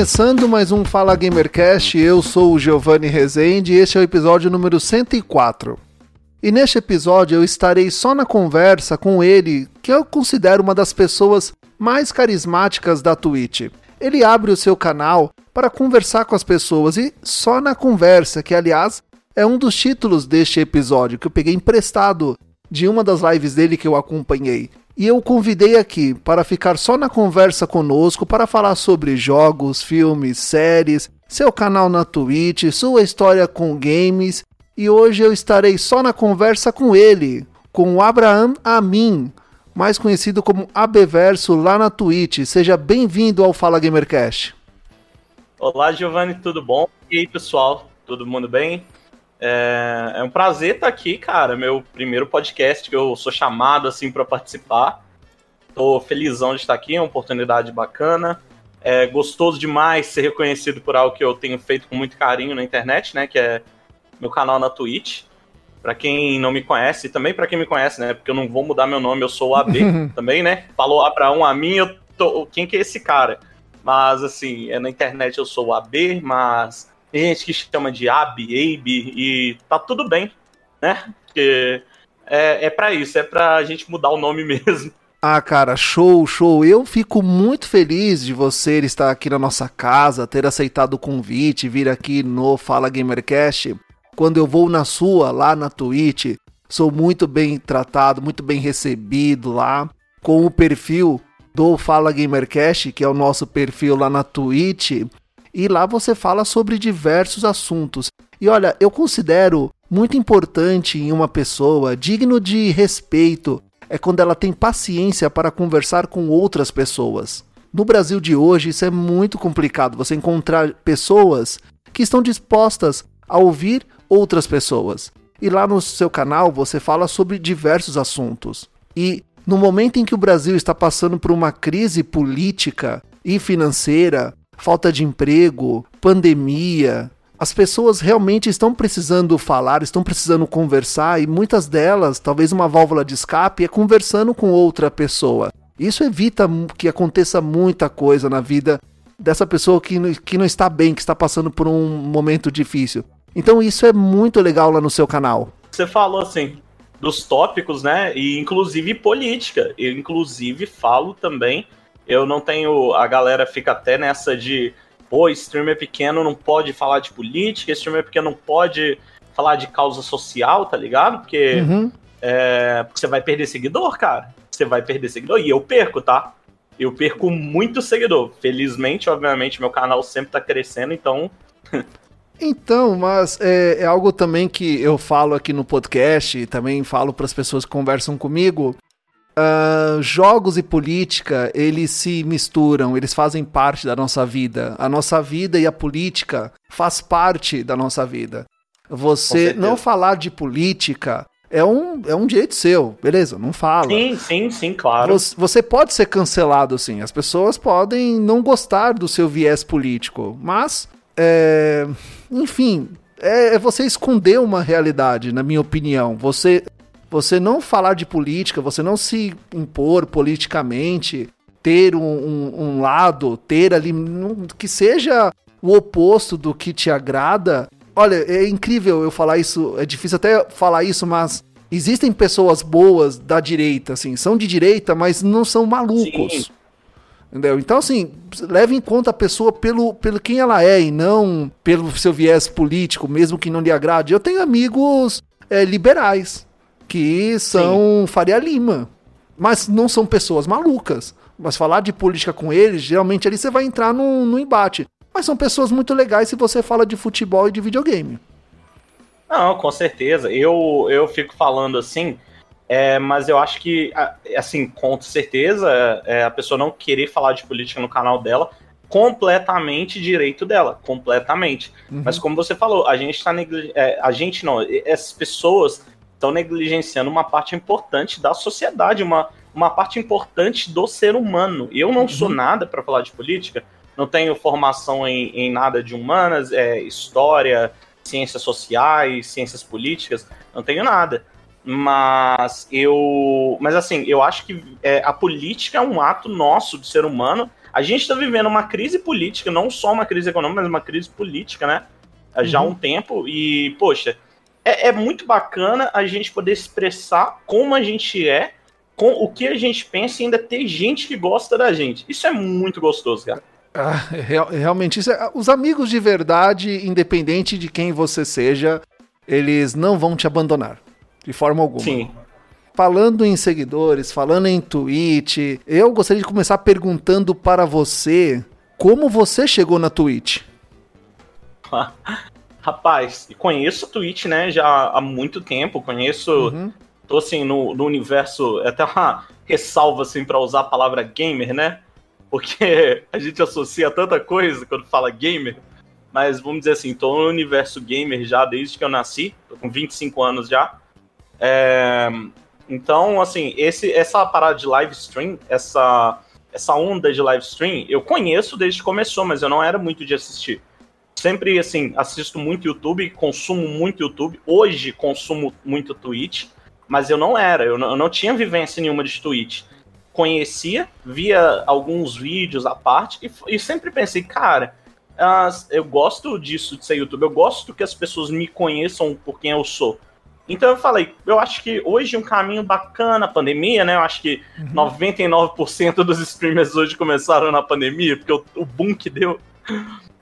Começando mais um Fala Gamercast, eu sou o Giovanni Rezende e este é o episódio número 104. E neste episódio eu estarei só na conversa com ele, que eu considero uma das pessoas mais carismáticas da Twitch. Ele abre o seu canal para conversar com as pessoas e só na conversa, que aliás é um dos títulos deste episódio que eu peguei emprestado de uma das lives dele que eu acompanhei e eu o convidei aqui para ficar só na conversa conosco para falar sobre jogos, filmes, séries, seu canal na Twitch, sua história com games. E hoje eu estarei só na conversa com ele, com o Abraham Amin, mais conhecido como Abeverso lá na Twitch. Seja bem-vindo ao Fala Gamercast. Olá, Giovanni, tudo bom? E aí, pessoal, todo mundo bem? É, é, um prazer estar aqui, cara. Meu primeiro podcast que eu sou chamado assim para participar. Tô felizão de estar aqui, é uma oportunidade bacana. É gostoso demais ser reconhecido por algo que eu tenho feito com muito carinho na internet, né? Que é meu canal na Twitch. Para quem não me conhece, e também para quem me conhece, né? Porque eu não vou mudar meu nome, eu sou o AB também, né? Falou Abraão a mim, eu tô. Quem que é esse cara? Mas assim, é, na internet eu sou o AB, mas tem gente que chama de Ab, Abe, e tá tudo bem, né? Porque é, é para isso, é pra gente mudar o nome mesmo. Ah, cara, show, show. Eu fico muito feliz de você estar aqui na nossa casa, ter aceitado o convite, vir aqui no Fala Gamercast. Quando eu vou na sua, lá na Twitch, sou muito bem tratado, muito bem recebido lá, com o perfil do Fala Gamercast, que é o nosso perfil lá na Twitch e lá você fala sobre diversos assuntos. E olha, eu considero muito importante em uma pessoa, digno de respeito, é quando ela tem paciência para conversar com outras pessoas. No Brasil de hoje, isso é muito complicado, você encontrar pessoas que estão dispostas a ouvir outras pessoas. E lá no seu canal você fala sobre diversos assuntos. E no momento em que o Brasil está passando por uma crise política e financeira, falta de emprego, pandemia. As pessoas realmente estão precisando falar, estão precisando conversar e muitas delas, talvez uma válvula de escape é conversando com outra pessoa. Isso evita que aconteça muita coisa na vida dessa pessoa que, que não está bem, que está passando por um momento difícil. Então isso é muito legal lá no seu canal. Você falou assim dos tópicos, né? E inclusive política. Eu inclusive falo também eu não tenho. A galera fica até nessa de. Pô, streamer pequeno não pode falar de política, streamer pequeno não pode falar de causa social, tá ligado? Porque, uhum. é, porque você vai perder seguidor, cara. Você vai perder seguidor. E eu perco, tá? Eu perco muito seguidor. Felizmente, obviamente, meu canal sempre tá crescendo, então. Então, mas é, é, algo também que eu falo aqui no podcast, também falo para as pessoas que conversam comigo. Uh, jogos e política, eles se misturam, eles fazem parte da nossa vida. A nossa vida e a política faz parte da nossa vida. Você não falar de política é um, é um direito seu, beleza? Não fala. Sim, sim, sim, claro. Você, você pode ser cancelado, sim. As pessoas podem não gostar do seu viés político, mas, é, enfim, é, é você esconder uma realidade, na minha opinião. Você você não falar de política, você não se impor politicamente, ter um, um, um lado, ter ali, que seja o oposto do que te agrada. Olha, é incrível eu falar isso, é difícil até falar isso, mas existem pessoas boas da direita, assim, são de direita, mas não são malucos. Sim. Entendeu? Então, assim, leve em conta a pessoa pelo, pelo quem ela é e não pelo seu viés político, mesmo que não lhe agrade. Eu tenho amigos é, liberais que são Sim. Faria Lima. Mas não são pessoas malucas. Mas falar de política com eles, geralmente ali você vai entrar no, no embate. Mas são pessoas muito legais se você fala de futebol e de videogame. Não, com certeza. Eu, eu fico falando assim. É, mas eu acho que, assim, com certeza, é, a pessoa não querer falar de política no canal dela, completamente direito dela, completamente. Uhum. Mas como você falou, a gente está é, a gente não, essas pessoas estão negligenciando uma parte importante da sociedade, uma, uma parte importante do ser humano. Eu não uhum. sou nada para falar de política, não tenho formação em, em nada de humanas, é, história, ciências sociais, ciências políticas, não tenho nada. Mas eu. Mas assim, eu acho que é, a política é um ato nosso de ser humano. A gente está vivendo uma crise política, não só uma crise econômica, mas uma crise política, né? Já há um uhum. tempo. E, poxa, é, é muito bacana a gente poder expressar como a gente é, com o que a gente pensa e ainda ter gente que gosta da gente. Isso é muito gostoso, cara. Ah, real, realmente, isso é, os amigos de verdade, independente de quem você seja, eles não vão te abandonar, de forma alguma. Sim. Falando em seguidores, falando em Twitch, eu gostaria de começar perguntando para você como você chegou na Twitch. Rapaz, conheço Twitch, né, já há muito tempo, conheço, uhum. tô assim, no, no universo, é até uma ressalva, assim, para usar a palavra gamer, né, porque a gente associa tanta coisa quando fala gamer, mas vamos dizer assim, tô no universo gamer já desde que eu nasci, tô com 25 anos já, é, então, assim, esse, essa parada de live stream, essa, essa onda de live stream, eu conheço desde que começou, mas eu não era muito de assistir sempre, assim, assisto muito YouTube, consumo muito YouTube. Hoje consumo muito Twitch, mas eu não era, eu não, eu não tinha vivência nenhuma de Twitch. Conhecia, via alguns vídeos à parte e, e sempre pensei, cara, uh, eu gosto disso de ser YouTube, eu gosto que as pessoas me conheçam por quem eu sou. Então eu falei, eu acho que hoje um caminho bacana, pandemia, né? Eu acho que uhum. 99% dos streamers hoje começaram na pandemia, porque o, o boom que deu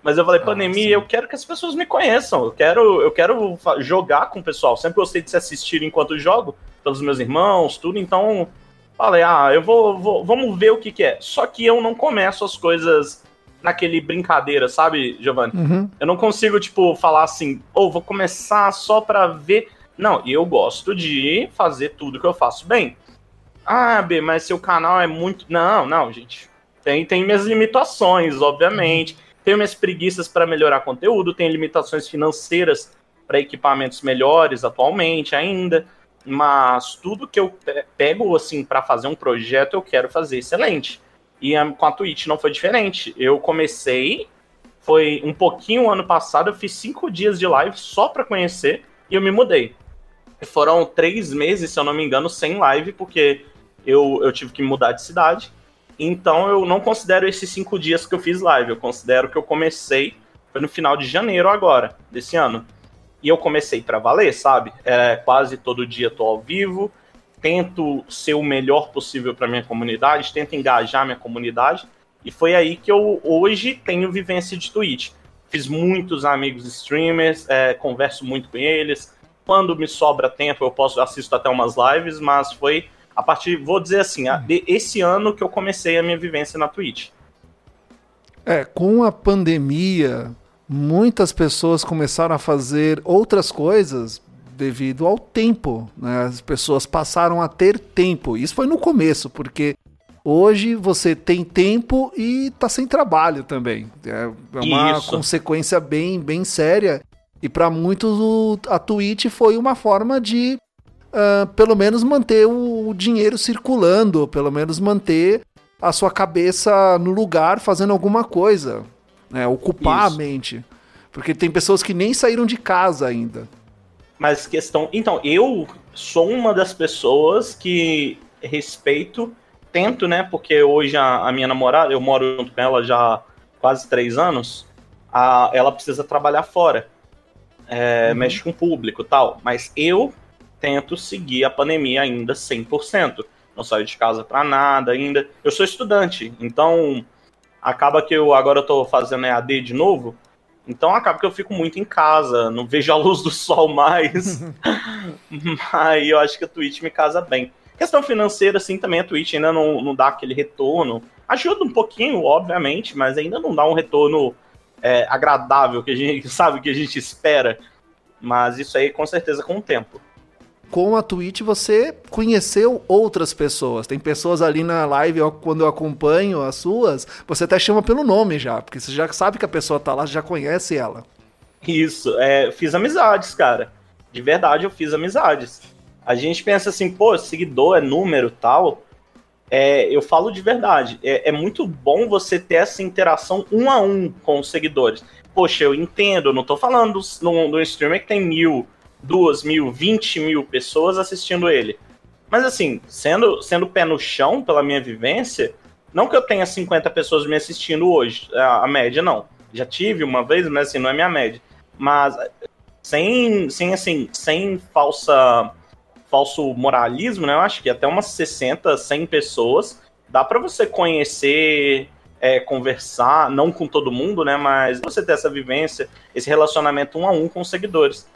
mas eu falei, ah, pandemia, eu quero que as pessoas me conheçam. Eu quero, eu quero jogar com o pessoal. Sempre gostei de se assistir enquanto jogo, pelos meus irmãos, tudo. Então, falei, ah, eu vou, vou, vamos ver o que, que é. Só que eu não começo as coisas naquele brincadeira, sabe, Giovanni? Uhum. Eu não consigo, tipo, falar assim, ou oh, vou começar só pra ver. Não, eu gosto de fazer tudo que eu faço bem. Ah, B, mas seu canal é muito. Não, não, gente. Tem, tem minhas limitações, obviamente. Uhum tenho minhas preguiças para melhorar conteúdo, tenho limitações financeiras para equipamentos melhores atualmente ainda, mas tudo que eu pego assim para fazer um projeto eu quero fazer excelente. E com a Twitch não foi diferente. Eu comecei, foi um pouquinho ano passado, eu fiz cinco dias de live só para conhecer e eu me mudei. Foram três meses, se eu não me engano, sem live, porque eu, eu tive que mudar de cidade. Então eu não considero esses cinco dias que eu fiz live. Eu considero que eu comecei, foi no final de janeiro agora, desse ano. E eu comecei para valer, sabe? É, quase todo dia tô ao vivo, tento ser o melhor possível para minha comunidade, tento engajar minha comunidade. E foi aí que eu hoje tenho vivência de Twitch. Fiz muitos amigos streamers, é, converso muito com eles. Quando me sobra tempo, eu posso assisto até umas lives, mas foi a partir, vou dizer assim, esse ano que eu comecei a minha vivência na Twitch. É, com a pandemia, muitas pessoas começaram a fazer outras coisas devido ao tempo. Né? As pessoas passaram a ter tempo. Isso foi no começo, porque hoje você tem tempo e tá sem trabalho também. É, é uma Isso. consequência bem, bem séria. E para muitos a Twitch foi uma forma de uh, pelo menos manter o, dinheiro circulando, pelo menos manter a sua cabeça no lugar fazendo alguma coisa, né? ocupar Isso. a mente. Porque tem pessoas que nem saíram de casa ainda. Mas questão. Então, eu sou uma das pessoas que respeito, tento, né? Porque hoje a, a minha namorada, eu moro junto com ela já há quase três anos, a, ela precisa trabalhar fora. É, uhum. Mexe com o público tal. Mas eu tento seguir a pandemia ainda 100%. Não saio de casa para nada ainda. Eu sou estudante, então acaba que eu agora estou fazendo EAD de novo. Então acaba que eu fico muito em casa, não vejo a luz do sol mais. Mas eu acho que a Twitch me casa bem. Questão financeira, sim, também a Twitch ainda não, não dá aquele retorno. Ajuda um pouquinho, obviamente, mas ainda não dá um retorno é, agradável que a gente sabe que a gente espera. Mas isso aí com certeza com o tempo. Com a Twitch você conheceu outras pessoas. Tem pessoas ali na live, eu, quando eu acompanho as suas, você até chama pelo nome já, porque você já sabe que a pessoa tá lá, já conhece ela. Isso, é, fiz amizades, cara. De verdade, eu fiz amizades. A gente pensa assim, pô, seguidor é número tal. É, eu falo de verdade. É, é, muito bom você ter essa interação um a um com os seguidores. Poxa, eu entendo, eu não tô falando do, do streamer que tem mil, duas mil, vinte mil pessoas assistindo ele. Mas assim, sendo, sendo pé no chão pela minha vivência, não que eu tenha 50 pessoas me assistindo hoje, a, a média não. Já tive uma vez, mas assim, não é minha média. Mas sem, sem assim, sem falsa falso moralismo, né? Eu acho que até umas 60, 100 pessoas dá para você conhecer, é, conversar, não com todo mundo, né? Mas você ter essa vivência, esse relacionamento um a um com os seguidores.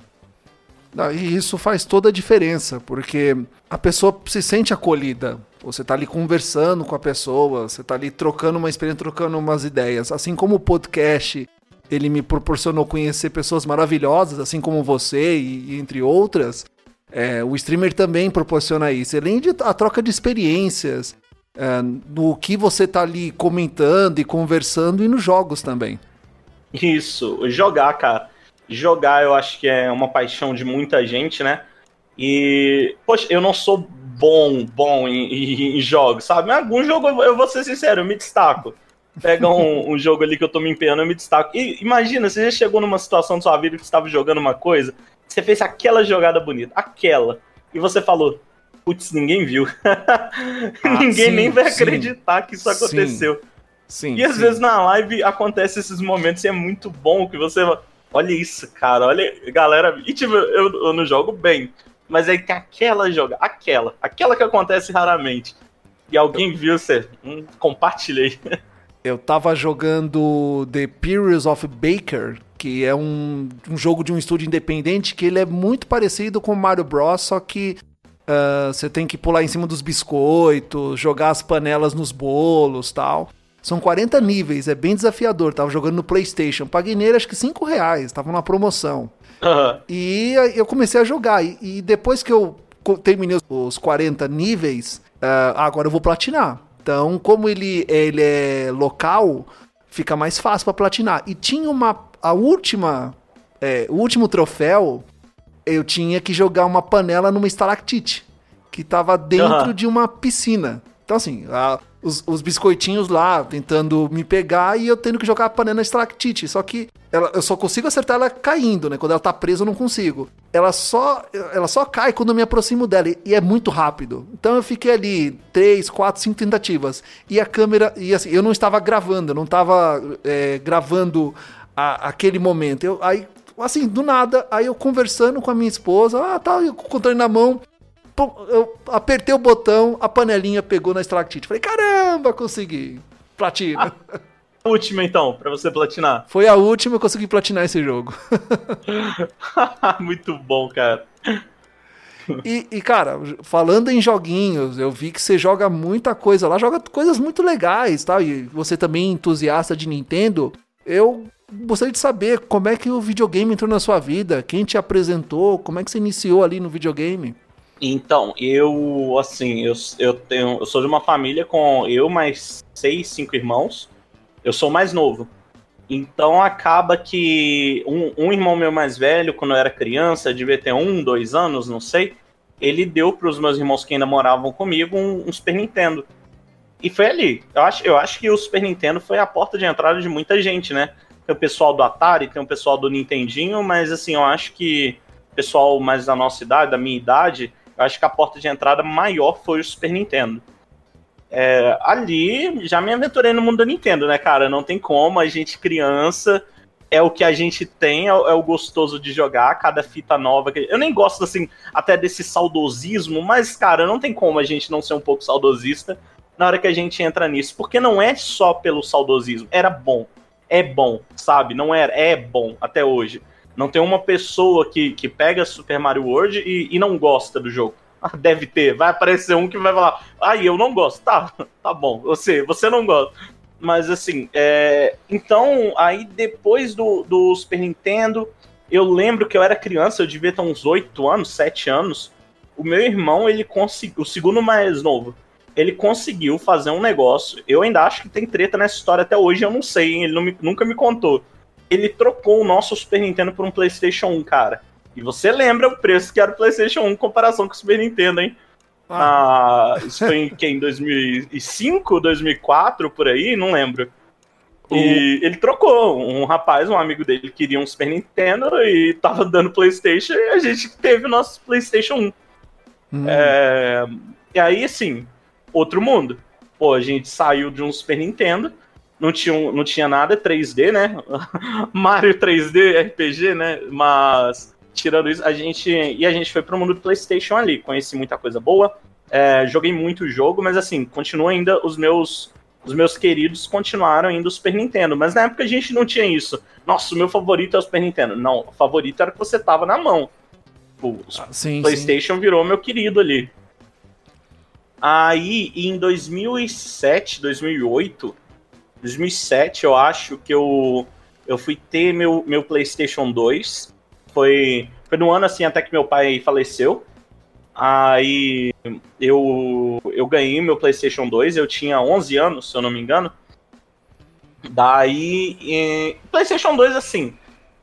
E isso faz toda a diferença, porque a pessoa se sente acolhida. Você está ali conversando com a pessoa, você está ali trocando uma experiência, trocando umas ideias. Assim como o podcast, ele me proporcionou conhecer pessoas maravilhosas, assim como você e, e entre outras. É, o streamer também proporciona isso, além de a troca de experiências, é, do que você tá ali comentando e conversando e nos jogos também. Isso, jogar, cara. Jogar eu acho que é uma paixão de muita gente, né? E, poxa, eu não sou bom, bom em, em, em jogos, sabe? Mas algum jogo, eu vou ser sincero, eu me destaco. Pega um, um, jogo ali que eu tô me empenhando, eu me destaco. E imagina, você já chegou numa situação da sua vida que você estava jogando uma coisa você fez aquela jogada bonita, aquela. E você falou, putz, ninguém viu. Ah, ninguém sim, nem vai sim, acreditar que isso aconteceu. Sim, e às vezes na live acontece esses momentos e é muito bom que você. Olha isso, cara, olha, galera. E tipo, eu, eu não jogo bem. Mas é que aquela joga, aquela, aquela que acontece raramente. E alguém viu, você. Hum, compartilhei. Eu tava jogando The Perils of Baker, que é um, um jogo de um estúdio independente que ele é muito parecido com Mario Bros, só que uh, você tem que pular em cima dos biscoitos, jogar as panelas nos bolos tal. São 40 níveis, é bem desafiador. Tava jogando no PlayStation. Paguei nele acho que 5 reais, tava na promoção. Uhum. E eu comecei a jogar. E, e depois que eu terminei os 40 níveis, uh, agora eu vou platinar. Então, como ele, ele é local, fica mais fácil para platinar. E tinha uma a última, é, o último troféu, eu tinha que jogar uma panela numa estalactite, que tava dentro uhum. de uma piscina. Então, assim, a, os, os, biscoitinhos lá tentando me pegar e eu tendo que jogar a panela na. Só que ela, eu só consigo acertar ela caindo, né? Quando ela tá presa, eu não consigo. Ela só, ela só cai quando eu me aproximo dela e, e é muito rápido. Então eu fiquei ali três, quatro, cinco tentativas. E a câmera, e assim, eu não estava gravando, eu não estava é, gravando a, aquele momento. Eu, aí, assim, do nada, aí eu conversando com a minha esposa, ah, tá, eu com o controle na mão, eu apertei o botão, a panelinha pegou na estalactite. Falei, caramba, consegui. Platina. A última, então, para você platinar. Foi a última, eu consegui platinar esse jogo. Muito bom, cara. E, e, cara, falando em joguinhos, eu vi que você joga muita coisa lá, joga coisas muito legais, tá? E você também é entusiasta de Nintendo. Eu gostaria de saber como é que o videogame entrou na sua vida, quem te apresentou, como é que você iniciou ali no videogame? Então, eu, assim, eu, eu, tenho, eu sou de uma família com eu mais seis, cinco irmãos. Eu sou mais novo. Então acaba que um, um irmão meu mais velho, quando eu era criança, devia ter um, dois anos, não sei, ele deu para os meus irmãos que ainda moravam comigo um, um Super Nintendo. E foi ali. Eu acho, eu acho que o Super Nintendo foi a porta de entrada de muita gente, né? Tem o pessoal do Atari, tem o pessoal do Nintendinho, mas assim, eu acho que o pessoal mais da nossa idade, da minha idade, acho que a porta de entrada maior foi o Super Nintendo. É, ali já me aventurei no mundo da Nintendo, né, cara? Não tem como, a gente criança é o que a gente tem, é, é o gostoso de jogar, cada fita nova. Eu nem gosto, assim, até desse saudosismo, mas, cara, não tem como a gente não ser um pouco saudosista na hora que a gente entra nisso, porque não é só pelo saudosismo, era bom é bom, sabe? Não era, é bom até hoje. Não tem uma pessoa que, que pega Super Mario World e, e não gosta do jogo. Ah, deve ter, vai aparecer um que vai falar, ai, eu não gosto. Tá, tá bom, você, você não gosta. Mas assim, é... então, aí depois do, do Super Nintendo, eu lembro que eu era criança, eu devia ter uns 8 anos, 7 anos. o meu irmão, ele conseguiu, o segundo mais novo, ele conseguiu fazer um negócio. Eu ainda acho que tem treta nessa história até hoje, eu não sei, hein? ele não me, nunca me contou. Ele trocou o nosso Super Nintendo por um PlayStation 1, cara. E você lembra o preço que era o PlayStation 1 em comparação com o Super Nintendo, hein? Ah. Ah, isso foi em, que, em 2005, 2004, por aí, não lembro. E ele trocou. Um rapaz, um amigo dele, queria um Super Nintendo e tava dando PlayStation e a gente teve o nosso PlayStation 1. Hum. É... E aí, assim, outro mundo. Pô, a gente saiu de um Super Nintendo, não tinha, não tinha nada 3D, né? Mario 3D, RPG, né? Mas, tirando isso, a gente. E a gente foi pro mundo do PlayStation ali. Conheci muita coisa boa. É, joguei muito jogo, mas assim, continua ainda os meus. Os meus queridos continuaram indo Super Nintendo, mas na época a gente não tinha isso. Nossa, o meu favorito é o Super Nintendo. Não, o favorito era que você tava na mão. O ah, sim, PlayStation sim. virou meu querido ali. Aí, em 2007, 2008, 2007, eu acho que eu, eu fui ter meu, meu PlayStation 2. Foi, foi no ano assim até que meu pai faleceu. Aí eu, eu ganhei meu PlayStation 2, eu tinha 11 anos, se eu não me engano. Daí, e, PlayStation 2, assim,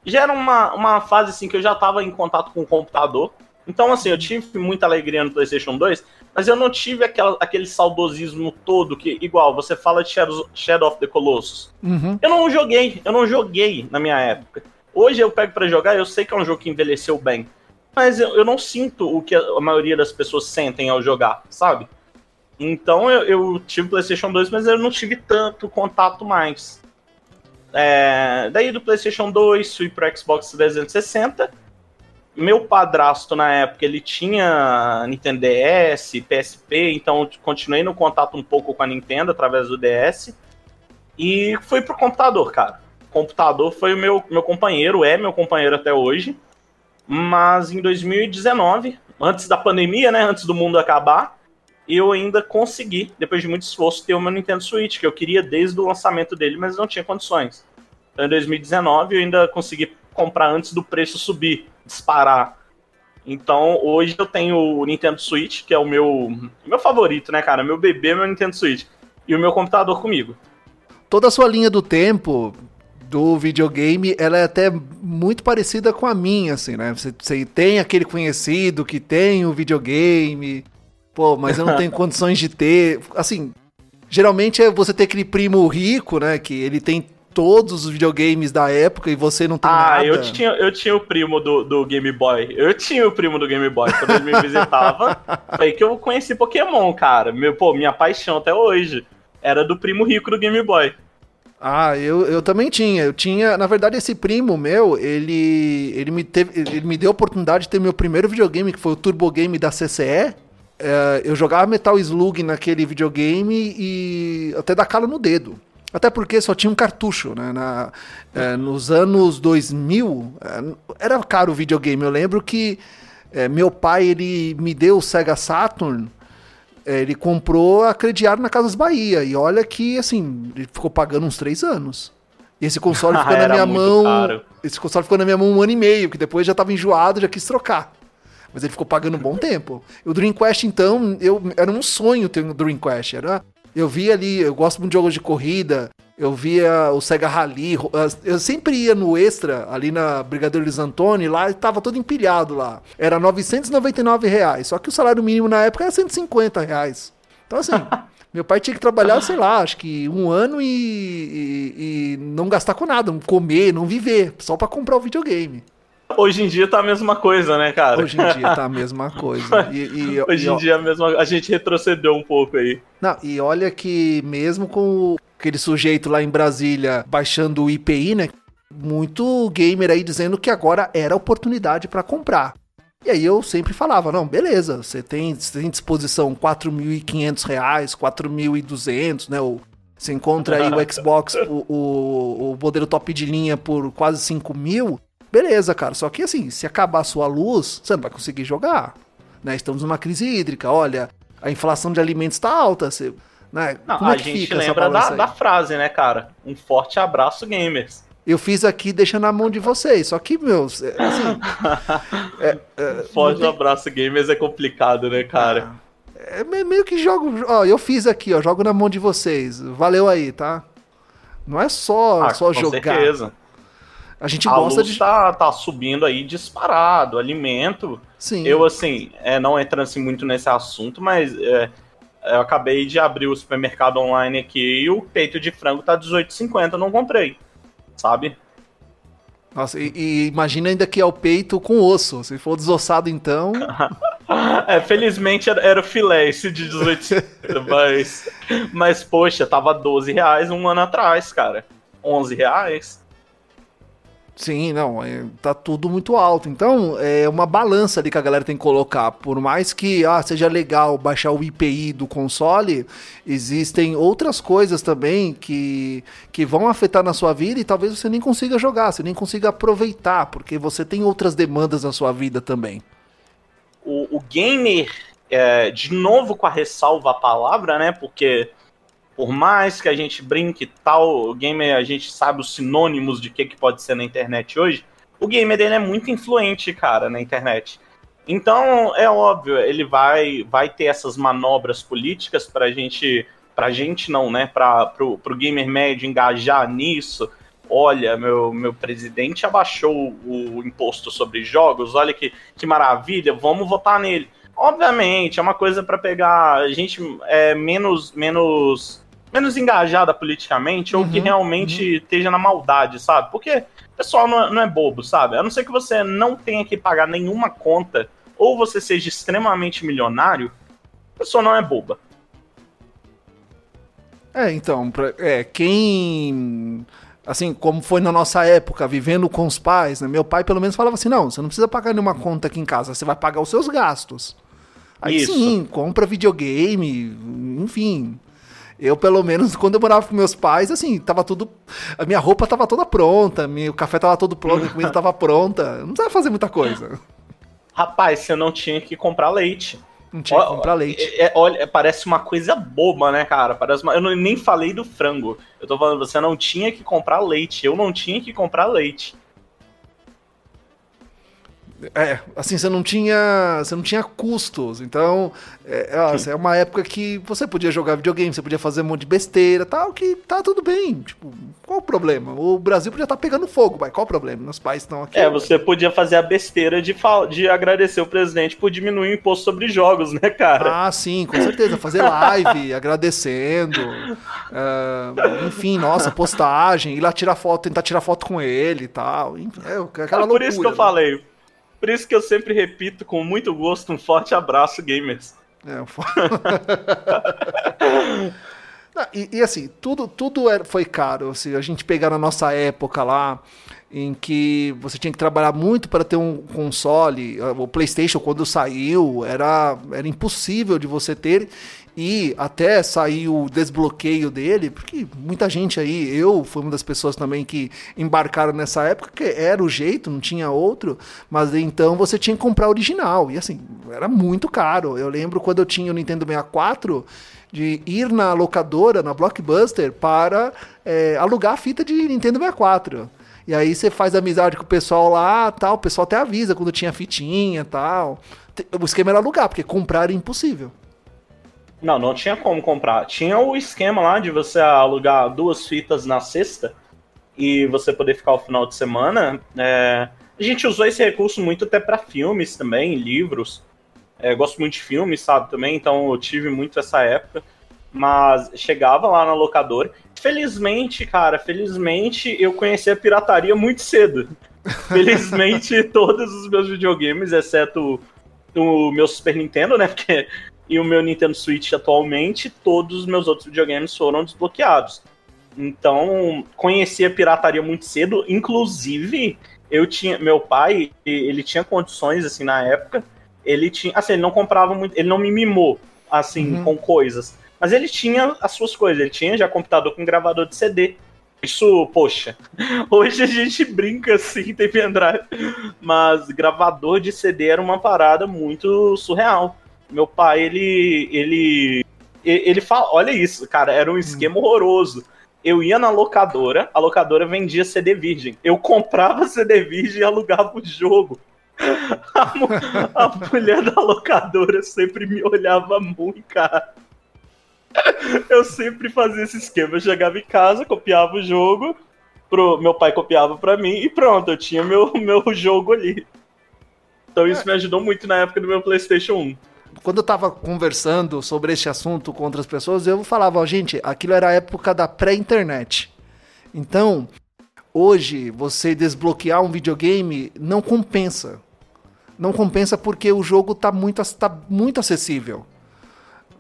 já era uma, uma fase assim que eu já estava em contato com o computador. Então, assim, eu tive muita alegria no PlayStation 2, mas eu não tive aquela, aquele saudosismo todo que, igual, você fala de Shadow, Shadow of the Colossus. Uhum. Eu não joguei, eu não joguei na minha época. Hoje eu pego para jogar, eu sei que é um jogo que envelheceu bem. Mas eu, eu não sinto o que a, maioria das pessoas sentem ao jogar, sabe? Então eu, eu tive PlayStation 2, mas eu não tive tanto contato mais. É, daí do PlayStation 2 fui pro Xbox 360 meu padrasto na época ele tinha Nintendo DS, PSP, então continuei no contato um pouco com a Nintendo através do DS e fui pro computador, cara. Computador foi o meu, meu companheiro, é meu companheiro até hoje. Mas em 2019, antes da pandemia, né, antes do mundo acabar, eu ainda consegui, depois de muito esforço, ter o meu Nintendo Switch, que eu queria desde o lançamento dele, mas não tinha condições. Então, em 2019 eu ainda consegui comprar antes do preço subir disparar. Então, hoje eu tenho o Nintendo Switch, que é o meu, meu favorito, né, cara? Meu bebê é meu Nintendo Switch. E o meu computador comigo. Toda a sua linha do tempo do videogame, ela é até muito parecida com a minha, assim, né? Você, você tem aquele conhecido que tem o videogame, pô, mas eu não tenho condições de ter. Assim, geralmente é você ter aquele primo rico, né? Que ele tem todos os videogames da época e você não tem ah, nada. Ah, eu tinha, eu tinha o primo do, do Game Boy. Eu tinha o primo do Game Boy quando ele me visitava. foi que eu conheci Pokémon, cara. Meu, pô, minha paixão até hoje era do primo rico do Game Boy. Ah, eu, eu também tinha. Eu tinha, na verdade, esse primo meu, ele ele me teve, ele me deu a oportunidade de ter meu primeiro videogame, que foi o Turbo Game da CCE. É, eu jogava Metal Slug naquele videogame e até dar calo no dedo. Até porque só tinha um cartucho, né? Na, é, nos anos 2000, é, era caro o videogame. Eu lembro que é, meu pai, ele me deu o Sega Saturn, é, ele comprou a crediário na Casas Bahia. E olha que, assim, ele ficou pagando uns três anos. E esse console ficou na minha mão... Caro. Esse console ficou na minha mão um ano e meio, que depois já estava enjoado, já quis trocar. Mas ele ficou pagando um bom tempo. O Dreamcast, então, eu, era um sonho ter um Dreamcast. Era eu via ali, eu gosto muito de jogos de corrida, eu via o Sega Rally, eu sempre ia no Extra, ali na Brigadeiro Luiz Antônio, lá estava todo empilhado lá. Era 999 reais, só que o salário mínimo na época era 150 reais. Então assim, meu pai tinha que trabalhar, sei lá, acho que um ano e, e, e não gastar com nada, não comer, não viver, só para comprar o videogame. Hoje em dia tá a mesma coisa, né, cara? Hoje em dia tá a mesma coisa. E, e, Hoje e, em dia a mesma A gente retrocedeu um pouco aí. Não, e olha que mesmo com aquele sujeito lá em Brasília baixando o IPI, né? Muito gamer aí dizendo que agora era oportunidade para comprar. E aí eu sempre falava, não, beleza, você tem, você tem disposição R$ 4.500, R$ 4.200, né? O, você encontra aí o Xbox, o, o, o modelo top de linha por quase 5 mil Beleza, cara. Só que assim, se acabar a sua luz, você não vai conseguir jogar. Né? Estamos numa crise hídrica. Olha, a inflação de alimentos está alta. Você, né? Não, Como é a gente lembra da, da, frase, né, cara? Um forte abraço, gamers. eu fiz aqui deixando na mão de vocês. Só que, meu, assim. é, é, Forte tem... abraço gamers é complicado, né, cara? É, é meio que jogo. Ó, eu fiz aqui, ó, jogo na mão de vocês. Valeu aí, tá? Não é só, ah, só com jogar. Certeza. A gente a gosta de. Tá, tá subindo aí disparado, alimento. Sim. Eu, assim, é, não entrando assim, muito nesse assunto, mas é, eu acabei de abrir o supermercado online aqui e o peito de frango tá R$18,50, não comprei. Sabe? Nossa, e, e, imagina ainda que é o peito com osso. Se for desossado, então. é, felizmente era, era, o filé esse de 18 mas, mas, poxa, tava 12 reais um ano atrás, cara. 11 reais. Sim, não, é, tá tudo muito alto. Então, é uma balança ali que a galera tem que colocar. Por mais que ah, seja legal baixar o IPI do console, existem outras coisas também que, que vão afetar na sua vida e talvez você nem consiga jogar, você nem consiga aproveitar, porque você tem outras demandas na sua vida também. O, o gamer, é, de novo com a ressalva a palavra, né? Porque por mais que a gente brinque tal, o gamer a gente sabe os sinônimos de que, que pode ser na internet hoje, o gamer ele é muito influente, cara, na internet. Então, é óbvio, ele vai, vai ter essas manobras políticas pra gente, pra gente não, né, pra, pro, pro gamer médio engajar nisso. Olha, meu, meu presidente abaixou o, imposto sobre jogos, olha que, que maravilha, vamos votar nele. Obviamente, é uma coisa para pegar gente é, menos, menos menos engajada politicamente uhum, ou que uhum, realmente uhum. esteja na maldade, sabe? Porque o pessoal não é, não é bobo, sabe? A não ser que você não tenha que pagar nenhuma conta ou você seja extremamente milionário, a pessoa não é boba. É, então, é, quem assim, como foi na nossa época, vivendo com os pais, né? Meu pai pelo menos falava assim: não, você não precisa pagar nenhuma conta aqui em casa, você vai pagar os seus gastos. Aí Isso. sim, compra videogame, enfim. Eu, pelo menos, quando eu morava com meus pais, assim, tava tudo. A minha roupa tava toda pronta, meu, o café tava todo pronto, a comida tava pronta. Não precisava fazer muita coisa. Rapaz, você não tinha que comprar leite. Não tinha que comprar leite. É, é, olha, parece uma coisa boba, né, cara? Parece uma... Eu não, nem falei do frango. Eu tô falando, você não tinha que comprar leite. Eu não tinha que comprar leite. É, assim, você não tinha. Você não tinha custos. Então, é, é, é uma época que você podia jogar videogame, você podia fazer um monte de besteira tal, que tá tudo bem. Tipo, qual o problema? O Brasil podia estar tá pegando fogo, mas qual o problema? Meus pais estão aqui. É, você podia fazer a besteira de, de agradecer o presidente por diminuir o imposto sobre jogos, né, cara? Ah, sim, com certeza. Fazer live agradecendo. Uh, enfim, nossa, postagem, ir lá tirar foto, tentar tirar foto com ele e tal. É, aquela é por isso que eu né? falei por isso que eu sempre repito com muito gosto um forte abraço, gamers. É, um forte... e, e, assim, tudo, tudo foi caro. Assim, a gente pegar na nossa época lá, em que você tinha que trabalhar muito para ter um console. O PlayStation, quando saiu, era, era impossível de você ter e até sair o desbloqueio dele, porque muita gente aí, eu fui uma das pessoas também que embarcaram nessa época, que era o jeito, não tinha outro, mas então você tinha que comprar original, e assim, era muito caro. Eu lembro quando eu tinha o Nintendo 64, de ir na locadora, na Blockbuster, para é, alugar a fita de Nintendo 64. E aí você faz amizade com o pessoal lá, tal, o pessoal até avisa quando tinha fitinha, tal. O esquema era alugar, porque comprar era impossível. Não, não tinha como comprar. Tinha o esquema lá de você alugar duas fitas na sexta e você poder ficar o final de semana. É... A gente usou esse recurso muito até para filmes também, livros. É, gosto muito de filmes, sabe, também, então eu tive muito essa época. Mas chegava lá na locadora. Felizmente, cara, felizmente eu conheci a pirataria muito cedo. Felizmente, todos os meus videogames, exceto o meu Super Nintendo, né? Porque e o meu Nintendo Switch atualmente, todos os meus outros videogames foram desbloqueados. Então, conheci a pirataria muito cedo, inclusive eu tinha meu pai, ele tinha condições assim na época, ele tinha, assim, ele não comprava muito, ele não me mimou assim uhum. com coisas, mas ele tinha as suas coisas, ele tinha já computador com gravador de CD. Isso, poxa, hoje a gente brinca assim, tem pendrive, mas gravador de CD era uma parada muito surreal. Meu pai, ele. ele ele fala, olha isso, cara, era um hum. esquema horroroso. eu ia na locadora, a locadora vendia CD virgem. Eu comprava CD virgem e alugava o jogo. A, a mulher da locadora sempre me olhava muito, cara. Eu sempre fazia esse esquema. Eu chegava em casa, copiava o jogo, pro, meu pai copiava para mim e pronto, eu tinha meu, meu jogo ali. Então isso me ajudou muito na época do meu PlayStation 1 quando eu tava conversando sobre este assunto com outras pessoas, eu falava, ó, gente, aquilo era a época da pré-internet. Então, hoje, você desbloquear um videogame não compensa. Não compensa porque o jogo tá muito, tá muito acessível.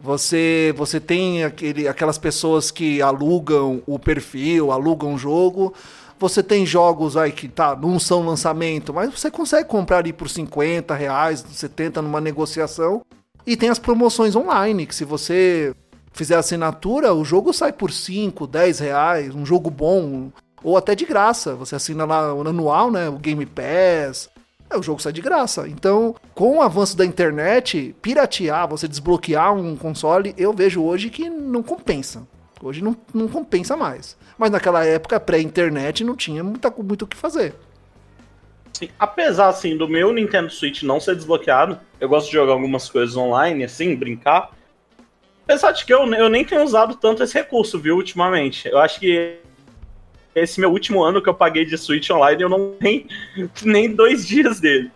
Você, você tem aquele, aquelas pessoas que alugam o perfil, alugam o jogo. Você tem jogos aí que tá, não são lançamento, mas você consegue comprar ali por 50 reais, 70 numa negociação. E tem as promoções online, que se você fizer assinatura, o jogo sai por 5, 10 reais, um jogo bom, ou até de graça. Você assina lá o anual, né? O Game Pass. É, o jogo sai de graça. Então, com o avanço da internet, piratear, você desbloquear um console, eu vejo hoje que não compensa. Hoje não, não compensa mais. Mas naquela época, pré-internet, não tinha muita, muito o que fazer. Apesar assim do meu Nintendo Switch não ser desbloqueado, eu gosto de jogar algumas coisas online, assim, brincar. Apesar de que eu, eu nem tenho usado tanto esse recurso, viu, ultimamente. Eu acho que esse meu último ano que eu paguei de Switch Online, eu não tenho nem dois dias dele.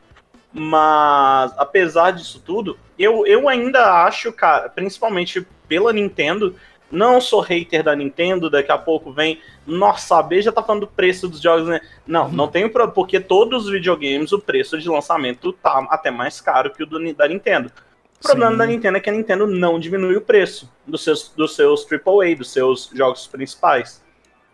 Mas, apesar disso tudo, eu, eu ainda acho, cara, principalmente pela Nintendo, não sou hater da Nintendo, daqui a pouco vem, nossa, a B já tá falando do preço dos jogos, né? Não, uhum. não tem problema, porque todos os videogames, o preço de lançamento tá até mais caro que o do, da Nintendo. O problema Sim. da Nintendo é que a Nintendo não diminui o preço dos seus, dos seus AAA, dos seus jogos principais.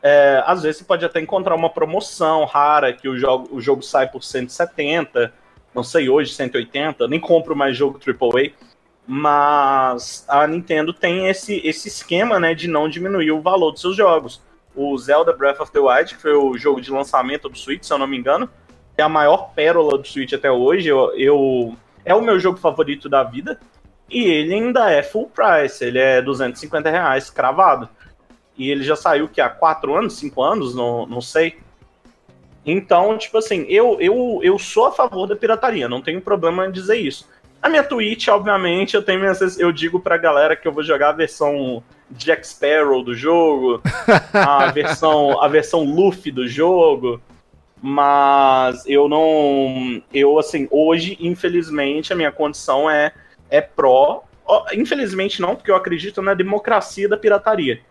É, às vezes você pode até encontrar uma promoção rara que o jogo, o jogo sai por 170, não sei hoje, 180, nem compro mais jogo AAA mas a Nintendo tem esse, esse esquema né, de não diminuir o valor dos seus jogos. O Zelda Breath of the Wild, que foi o jogo de lançamento do Switch, se eu não me engano, é a maior pérola do Switch até hoje. Eu, eu é o meu jogo favorito da vida. E ele ainda é full price, ele é 250 reais cravado. E ele já saiu que há 4 anos, 5 anos, não, não sei. Então, tipo assim, eu, eu, eu sou a favor da pirataria, não tenho problema em dizer isso. A minha Twitch, obviamente, eu tenho minhas, eu digo pra galera que eu vou jogar a versão Jack Sparrow do jogo, a versão a versão Luffy do jogo, mas eu não, eu assim, hoje, infelizmente, a minha condição é é pró, infelizmente não, porque eu acredito na democracia da pirataria.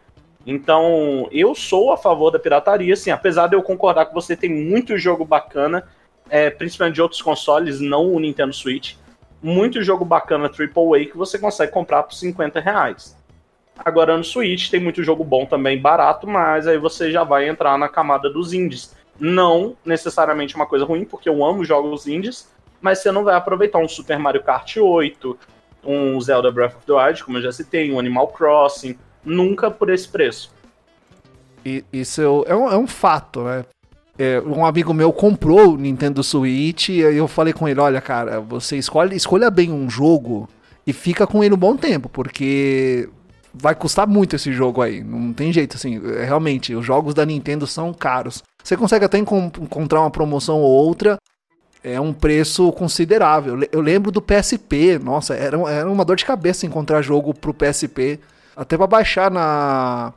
Então, eu sou a favor da pirataria, assim, apesar de eu concordar que você tem muito jogo bacana, é, principalmente de outros consoles, não o Nintendo Switch muito jogo bacana AAA que você consegue comprar por 50 reais. Agora no Switch tem muito jogo bom também, barato, mas aí você já vai entrar na camada dos indies. Não necessariamente uma coisa ruim, porque eu amo jogos indies, mas você não vai aproveitar um Super Mario Kart 8, um Zelda Breath of the Wild, como eu já citei, um Animal Crossing, nunca por esse preço. Isso é, um, é um fato, né? É, um amigo meu comprou o Nintendo Switch e eu falei com ele, olha, cara, você escolhe, escolha bem um jogo e fica com ele um bom tempo, porque vai custar muito esse jogo aí. Não tem jeito, assim. É, realmente, os jogos da Nintendo são caros. Você consegue até encontrar uma promoção ou outra. É um preço considerável. Eu lembro do PSP. Nossa, era, era uma dor de cabeça encontrar jogo pro PSP. Até para baixar na,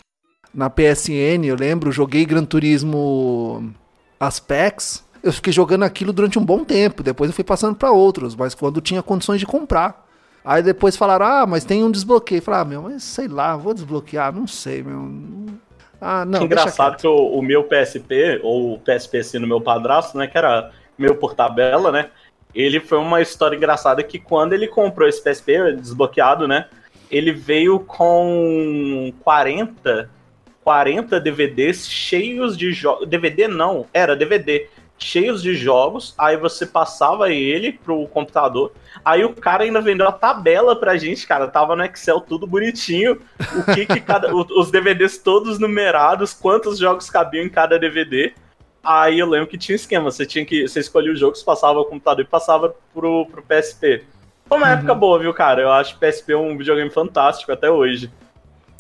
na PSN, eu lembro. Joguei Gran Turismo as packs, eu fiquei jogando aquilo durante um bom tempo. Depois eu fui passando para outros, mas quando tinha condições de comprar. Aí depois falaram, ah, mas tem um desbloqueio. Falei, ah, meu, mas sei lá, vou desbloquear, não sei, meu. Ah, não. Engraçado que o, o, meu PSP, ou o PSPC no meu padrasto, né, que era meu por tabela, né? Ele foi uma história engraçada que quando ele comprou esse PSP desbloqueado, né? Ele veio com 40 40 DVDs cheios de jogos. DVD não, era DVD. Cheios de jogos, aí você passava ele pro computador. Aí o cara ainda vendeu a tabela pra gente, cara. Tava no Excel tudo bonitinho. O que que cada. os DVDs todos numerados, quantos jogos cabiam em cada DVD. Aí eu lembro que tinha esquema, você tinha que. Você escolhia os jogos, passava o computador e passava pro, pro PSP. Foi uma uhum. época boa, viu, cara? Eu acho PSP um videogame fantástico até hoje.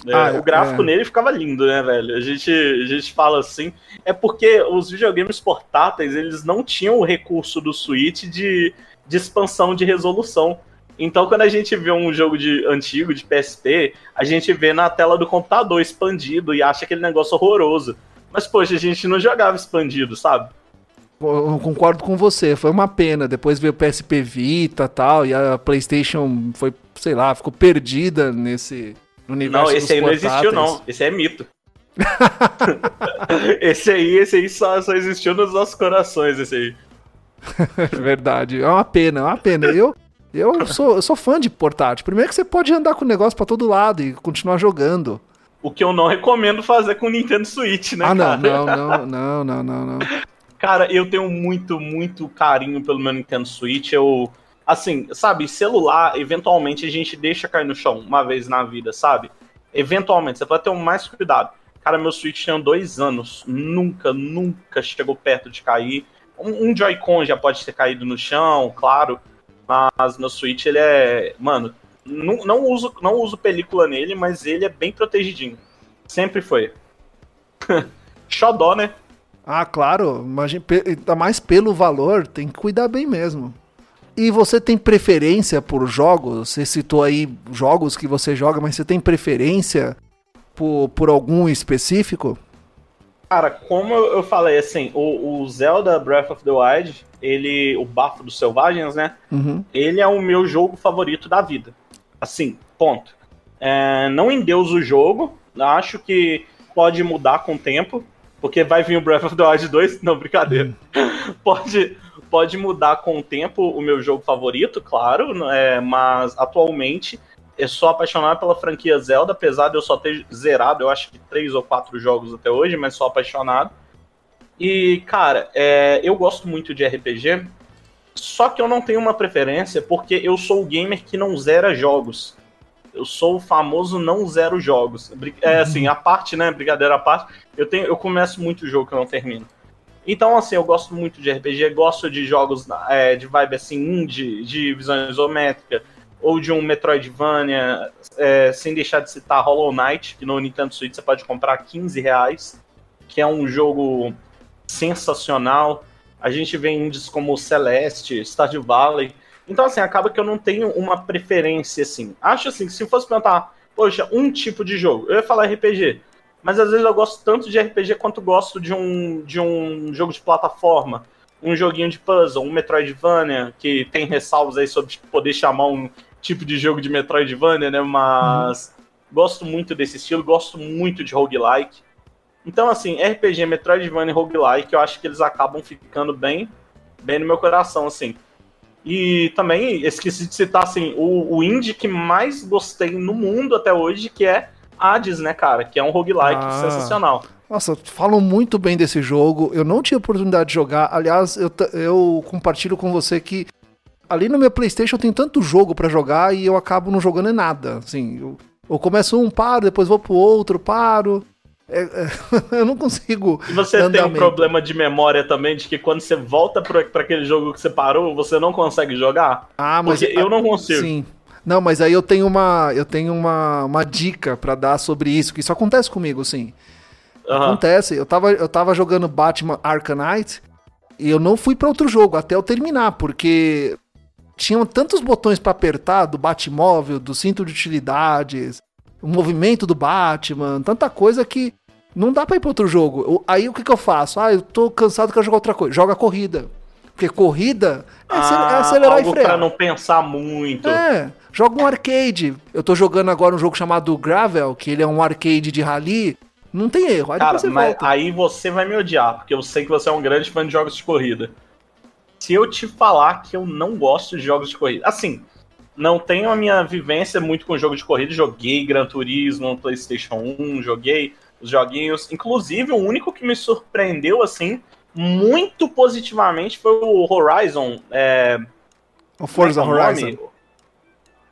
É, ah, o gráfico é. nele ficava lindo, né, velho? A gente, a gente fala assim. É porque os videogames portáteis, eles não tinham o recurso do Switch de, de expansão de resolução. Então, quando a gente vê um jogo de antigo, de PSP, a gente vê na tela do computador expandido e acha aquele negócio horroroso. Mas, poxa, a gente não jogava expandido, sabe? Eu concordo com você, foi uma pena. Depois veio o PSP Vita e tal, e a PlayStation foi, sei lá, ficou perdida nesse universo. Não, esse aí portáteis. não existiu, não. Esse é mito. esse aí, esse aí só, só existiu nos nossos corações, esse aí. Verdade, é uma pena, é uma pena. Eu, eu, sou, eu sou fã de portátil. Primeiro que você pode andar com o negócio para todo lado e continuar jogando. O que eu não recomendo fazer com o Nintendo Switch, né, ah, não, não, não, não, não, não, não. Cara, eu tenho muito, muito carinho pelo meu Nintendo Switch. Eu, assim, sabe, celular, eventualmente a gente deixa cair no chão uma vez na vida, sabe? Eventualmente, você pode ter mais cuidado. Cara, meu Switch tem dois anos, nunca, nunca chegou perto de cair. Um, um Joy-Con já pode ter caído no chão, claro, mas meu Switch, ele é. Mano, não, não, uso, não uso película nele, mas ele é bem protegidinho. Sempre foi. Xodó, né? Ah, claro, imagina, ainda mais pelo valor, tem que cuidar bem mesmo. E você tem preferência por jogos? Você citou aí jogos que você joga, mas você tem preferência por, por algum específico? Cara, como eu falei, assim, o, o, Zelda Breath of the Wild, ele, o Bafo dos Selvagens, né? Uhum. Ele é o meu jogo favorito da vida. Assim, ponto. É, não endeuso o jogo, acho que pode mudar com o tempo. Porque vai vir o Breath of the Wild 2? Não, brincadeira. pode, pode mudar com o tempo o meu jogo favorito, claro, é, mas atualmente eu sou apaixonado pela franquia Zelda, apesar de eu só ter zerado, eu acho que três ou quatro jogos até hoje, mas sou apaixonado. E, cara, é, eu gosto muito de RPG, só que eu não tenho uma preferência porque eu sou o gamer que não zera jogos. Eu sou o famoso não zero jogos. É uhum. assim, a parte, né, brincadeira à parte, eu tenho eu começo muito jogo que eu não termino. Então, assim, eu gosto muito de RPG, gosto de jogos é, de vibe assim, indie, de visão isométrica, ou de um Metroidvania, é, sem deixar de citar Hollow Knight, que no Nintendo Switch você pode comprar 15 reais, que é um jogo sensacional. A gente vê indies como Celeste, Stardew Valley, então, assim, acaba que eu não tenho uma preferência, assim. Acho, assim, se fosse perguntar, poxa, um tipo de jogo, eu ia falar RPG. Mas às vezes eu gosto tanto de RPG quanto gosto de um, de um jogo de plataforma. Um joguinho de puzzle, um Metroidvania, que tem ressalvas aí sobre poder chamar um tipo de jogo de Metroidvania, né? Mas uhum. gosto muito desse estilo, gosto muito de roguelike. Então, assim, RPG, Metroidvania e roguelike, eu acho que eles acabam ficando bem, bem no meu coração, assim. E também esqueci de citar assim, o, o indie que mais gostei no mundo até hoje, que é Hades, né, cara? Que é um roguelike ah. sensacional. Nossa, falam muito bem desse jogo. Eu não tive oportunidade de jogar. Aliás, eu, eu compartilho com você que ali no meu PlayStation tem tanto jogo para jogar e eu acabo não jogando nada. Assim, eu, eu começo um, paro, depois vou pro outro, paro. É, é, eu não consigo. E você tem um problema de memória também, de que quando você volta para aquele jogo que você parou, você não consegue jogar? Ah, mas Porque eu não consigo. Sim. Não, mas aí eu tenho uma, eu tenho uma, uma dica para dar sobre isso, que isso acontece comigo, sim. Uhum. Acontece. Eu tava, eu tava jogando Batman Knight e eu não fui para outro jogo até eu terminar, porque tinham tantos botões para apertar do Batmóvel, do cinto de utilidades, o movimento do Batman, tanta coisa que não dá pra ir pra outro jogo. Aí o que, que eu faço? Ah, eu tô cansado, quero jogar outra coisa. Joga corrida. Porque corrida é, ah, acelerar algo e frear. pra não pensar muito. É, joga um arcade. Eu tô jogando agora um jogo chamado Gravel, que ele é um arcade de rally. Não tem erro. Aí Cara, você mas volta. aí você vai me odiar, porque eu sei que você é um grande fã de jogos de corrida. Se eu te falar que eu não gosto de jogos de corrida, assim, não tenho a minha vivência muito com jogo de corrida. Joguei Gran Turismo no PlayStation 1, joguei os joguinhos. Inclusive, o único que me surpreendeu, assim, muito positivamente foi o Horizon. É... O Forza é, é Horizon?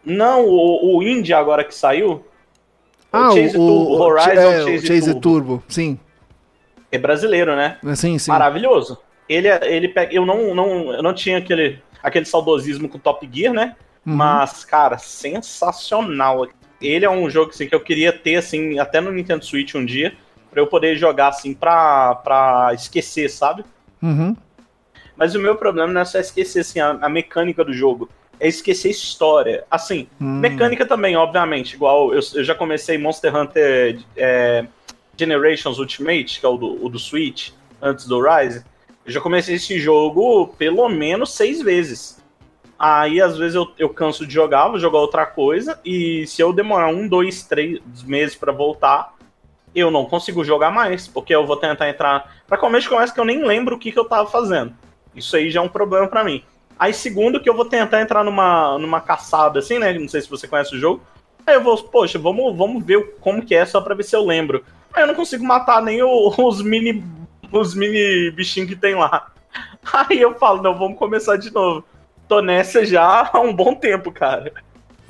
Não, o, o Indie agora que saiu. Ah, o, Chase o, Turbo, o Horizon é, Chase, Chase Turbo. Turbo. Sim. É brasileiro, né? É, sim, sim. Maravilhoso. Ele, ele eu não, não, eu não tinha aquele, aquele saudosismo com Top Gear, né? Uhum. Mas, cara, sensacional. ele é um jogo assim, que eu queria ter assim, até no Nintendo Switch um dia, para eu poder jogar assim pra, pra esquecer, sabe? Uhum. Mas o meu problema não é só esquecer assim, a, a mecânica do jogo. É esquecer história. Assim, Hum. mecânica também, obviamente. Igual eu, eu já comecei Monster Hunter é, Generations Ultimate, que é o do, o do Switch, antes do Rise. Eu já comecei esse jogo pelo menos seis vezes. Aí, às vezes, eu, eu canso de jogar, vou jogar outra coisa. E se eu demorar um, dois, três meses pra voltar, eu não consigo jogar mais. Porque eu vou tentar entrar. Pra começo de conversa que eu nem lembro o que, que eu tava fazendo. Isso aí já é um problema pra mim. Aí, segundo, que eu vou tentar entrar numa, numa caçada, assim, né? Não sei se você conhece o jogo. Aí eu vou, poxa, vamos, vamos ver como que é, só pra ver se eu lembro. Aí eu não consigo matar nem o- os mini. Os mini bichinhos que tem lá. Aí eu falo, não, vamos começar de novo. Tô nessa já há um bom tempo, cara.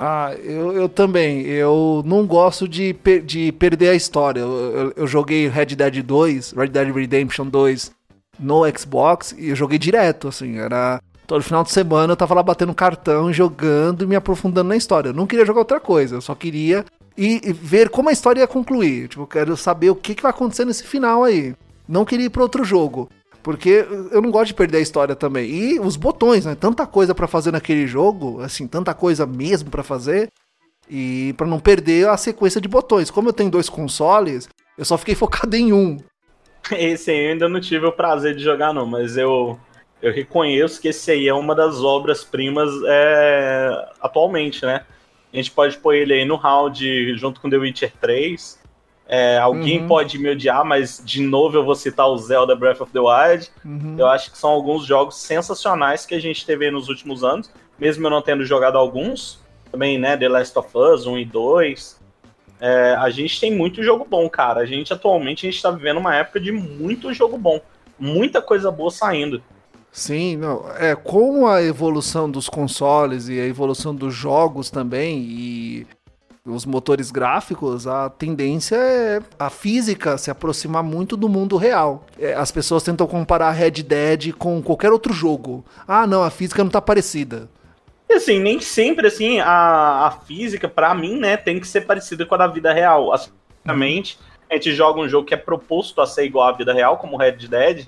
Ah, eu, eu também. Eu não gosto de, per- de perder a história. Eu, eu- eu joguei Red Dead 2, Red Dead Redemption 2 no Xbox e eu joguei direto, assim. Era. Todo final de semana eu tava lá batendo cartão, jogando e me aprofundando na história. Eu não queria jogar outra coisa, eu só queria ir, ir ver como a história ia concluir. Tipo, eu quero saber o que, que vai acontecer nesse final aí. Não queria ir pra outro jogo. Porque eu não gosto de perder a história também. E os botões, né? Tanta coisa pra fazer naquele jogo, assim, tanta coisa mesmo pra fazer. E pra não perder a sequência de botões. Como eu tenho dois consoles, eu só fiquei focado em um. Esse aí eu ainda não tive o prazer de jogar, não, mas eu, eu reconheço que esse aí é uma das obras-primas é, atualmente, né? A gente pode pôr ele aí no round junto com The Witcher 3. É, alguém Uhum. pode me odiar, mas de novo eu vou citar o Zelda Breath of the Wild. Uhum. Eu acho que são alguns jogos sensacionais que a gente teve aí nos últimos anos, mesmo eu não tendo jogado alguns. Também, né, The Last of Us 1 e 2. É, a gente tem muito jogo bom, cara. A gente atualmente a gente tá vivendo uma época de muito jogo bom. Muita coisa boa saindo. Sim, não. É, com a evolução dos consoles e a evolução dos jogos também e os motores gráficos, a tendência é a física se aproximar muito do mundo real. É, as pessoas tentam comparar Red Dead com qualquer outro jogo. Ah, não, a física não tá parecida. E assim, nem sempre assim a, a física, pra mim, né, tem que ser parecida com a da vida real. Assim, Obviamente, a gente joga um jogo que é proposto a ser igual à vida real, como Red Dead,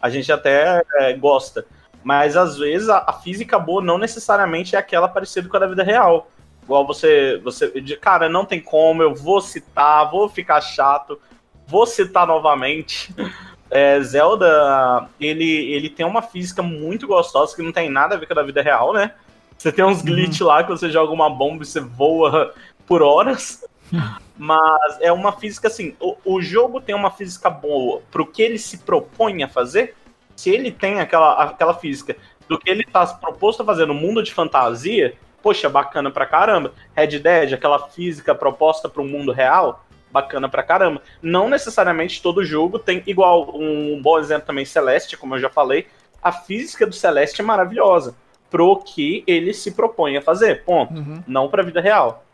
a gente até é, gosta. Mas às vezes a, a física boa não necessariamente é aquela parecida com a da vida real. Igual você, você, de- cara, não tem como, eu vou citar, vou ficar chato, vou citar novamente. É, Zelda, ele, ele tem uma física muito gostosa que não tem nada a ver com a da vida real, né? Você tem uns glitch lá que você joga uma bomba e você voa por horas. Mas é uma física assim. O, o jogo tem uma física boa pro que ele se propõe a fazer. Se ele tem aquela, aquela física do que ele tá proposto a fazer no mundo de fantasia, poxa, bacana pra caramba. Red Dead, aquela física proposta pro mundo real, bacana pra caramba. Não necessariamente todo jogo tem igual um bom exemplo também Celeste, como eu já falei. A física do Celeste é maravilhosa pro que ele se propõe a fazer. Ponto. Uhum. Não pra vida real.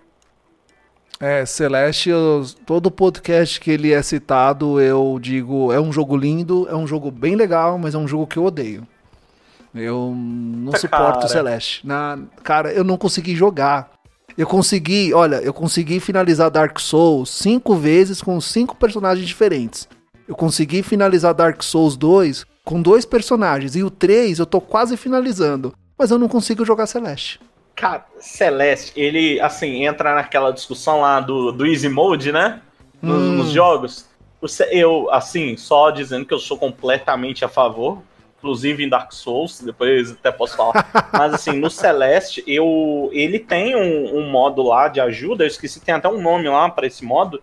É, Celeste, eu- todo podcast que ele é citado, eu digo, é um jogo lindo, é um jogo bem legal, mas é um jogo que eu odeio. Eu não Tá, suporto cara. o Celeste. Na, cara, eu não consegui jogar. Eu consegui, olha, eu consegui finalizar Dark Souls cinco vezes com cinco personagens diferentes. Eu consegui finalizar Dark Souls 2 com dois personagens. E o 3 eu tô quase finalizando. Mas eu não consigo jogar Celeste. Cara, Celeste, ele, assim, entra naquela discussão lá do, do Easy Mode, né? Nos, Hum. nos jogos. Eu, assim, só dizendo que eu sou completamente a favor, inclusive em Dark Souls, depois até posso falar. Mas, assim, no Celeste, eu, ele tem um, um modo lá de ajuda, eu esqueci, tem até um nome lá pra esse modo,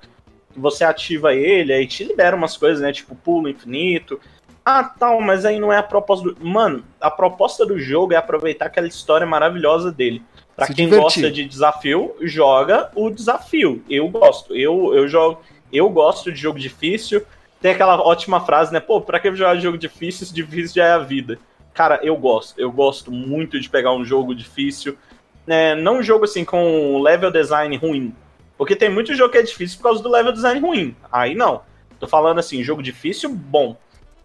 você ativa ele, aí te libera umas coisas, né? Tipo, pulo infinito. Ah, tal, mas aí não é a proposta do. Mano, a proposta do jogo é aproveitar aquela história maravilhosa dele. Pra Se quem divertir. gosta de desafio, joga o desafio. Eu gosto. Eu, eu jogo. Eu gosto de jogo difícil. Tem aquela ótima frase, né? Pô, pra que jogar jogo difícil se difícil já é a vida? Cara, eu gosto. Eu gosto muito de pegar um jogo difícil. É, não um jogo assim com level design ruim. Porque tem muito jogo que é difícil por causa do level design ruim. Aí não. Tô falando assim, jogo difícil, bom.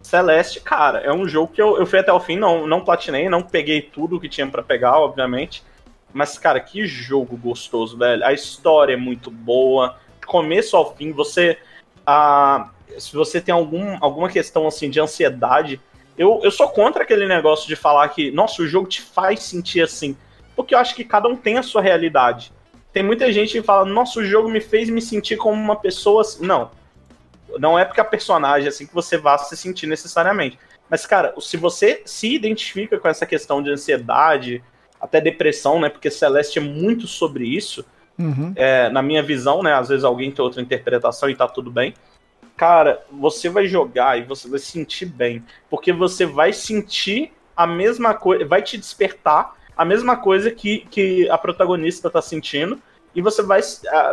Celeste, cara, é um jogo que eu, eu fui até o fim, não, não platinei, não peguei tudo que tinha pra pegar, obviamente. Mas, cara, que jogo gostoso, velho. A história é muito boa. Começo ao fim, você. Ah, se você tem algum, alguma questão assim de ansiedade, eu, eu sou contra aquele negócio de falar que, nossa, o jogo te faz sentir assim. Porque eu acho que cada um tem a sua realidade. Tem muita gente que fala, nossa, o jogo me fez me sentir como uma pessoa. Assim. Não. Não é porque a personagem é assim que você vá se sentir necessariamente. Mas, cara, se você se identifica com essa questão de ansiedade, até depressão, né? Porque Celeste é muito sobre isso. Uhum. É, na minha visão, né? Às vezes alguém tem outra interpretação e tá tudo bem. Cara, você vai jogar e você vai sentir bem. Porque você vai sentir a mesma coisa, vai te despertar a mesma coisa que, que a protagonista tá sentindo. E você vai,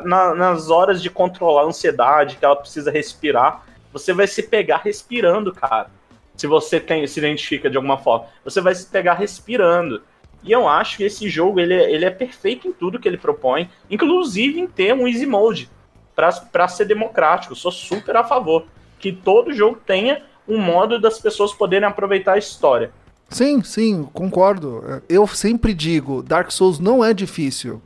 na, nas horas de controlar a ansiedade, que ela precisa respirar, você vai se pegar respirando, cara. Se você tem, se identifica de alguma forma, você vai se pegar respirando. E eu acho que esse jogo ele, é, ele é perfeito em tudo que ele propõe, inclusive em ter um easy mode para ser democrático. Sou super a favor que todo jogo tenha um modo das pessoas poderem aproveitar a história. Sim, sim, concordo. Eu sempre digo, Dark Souls não é difícil.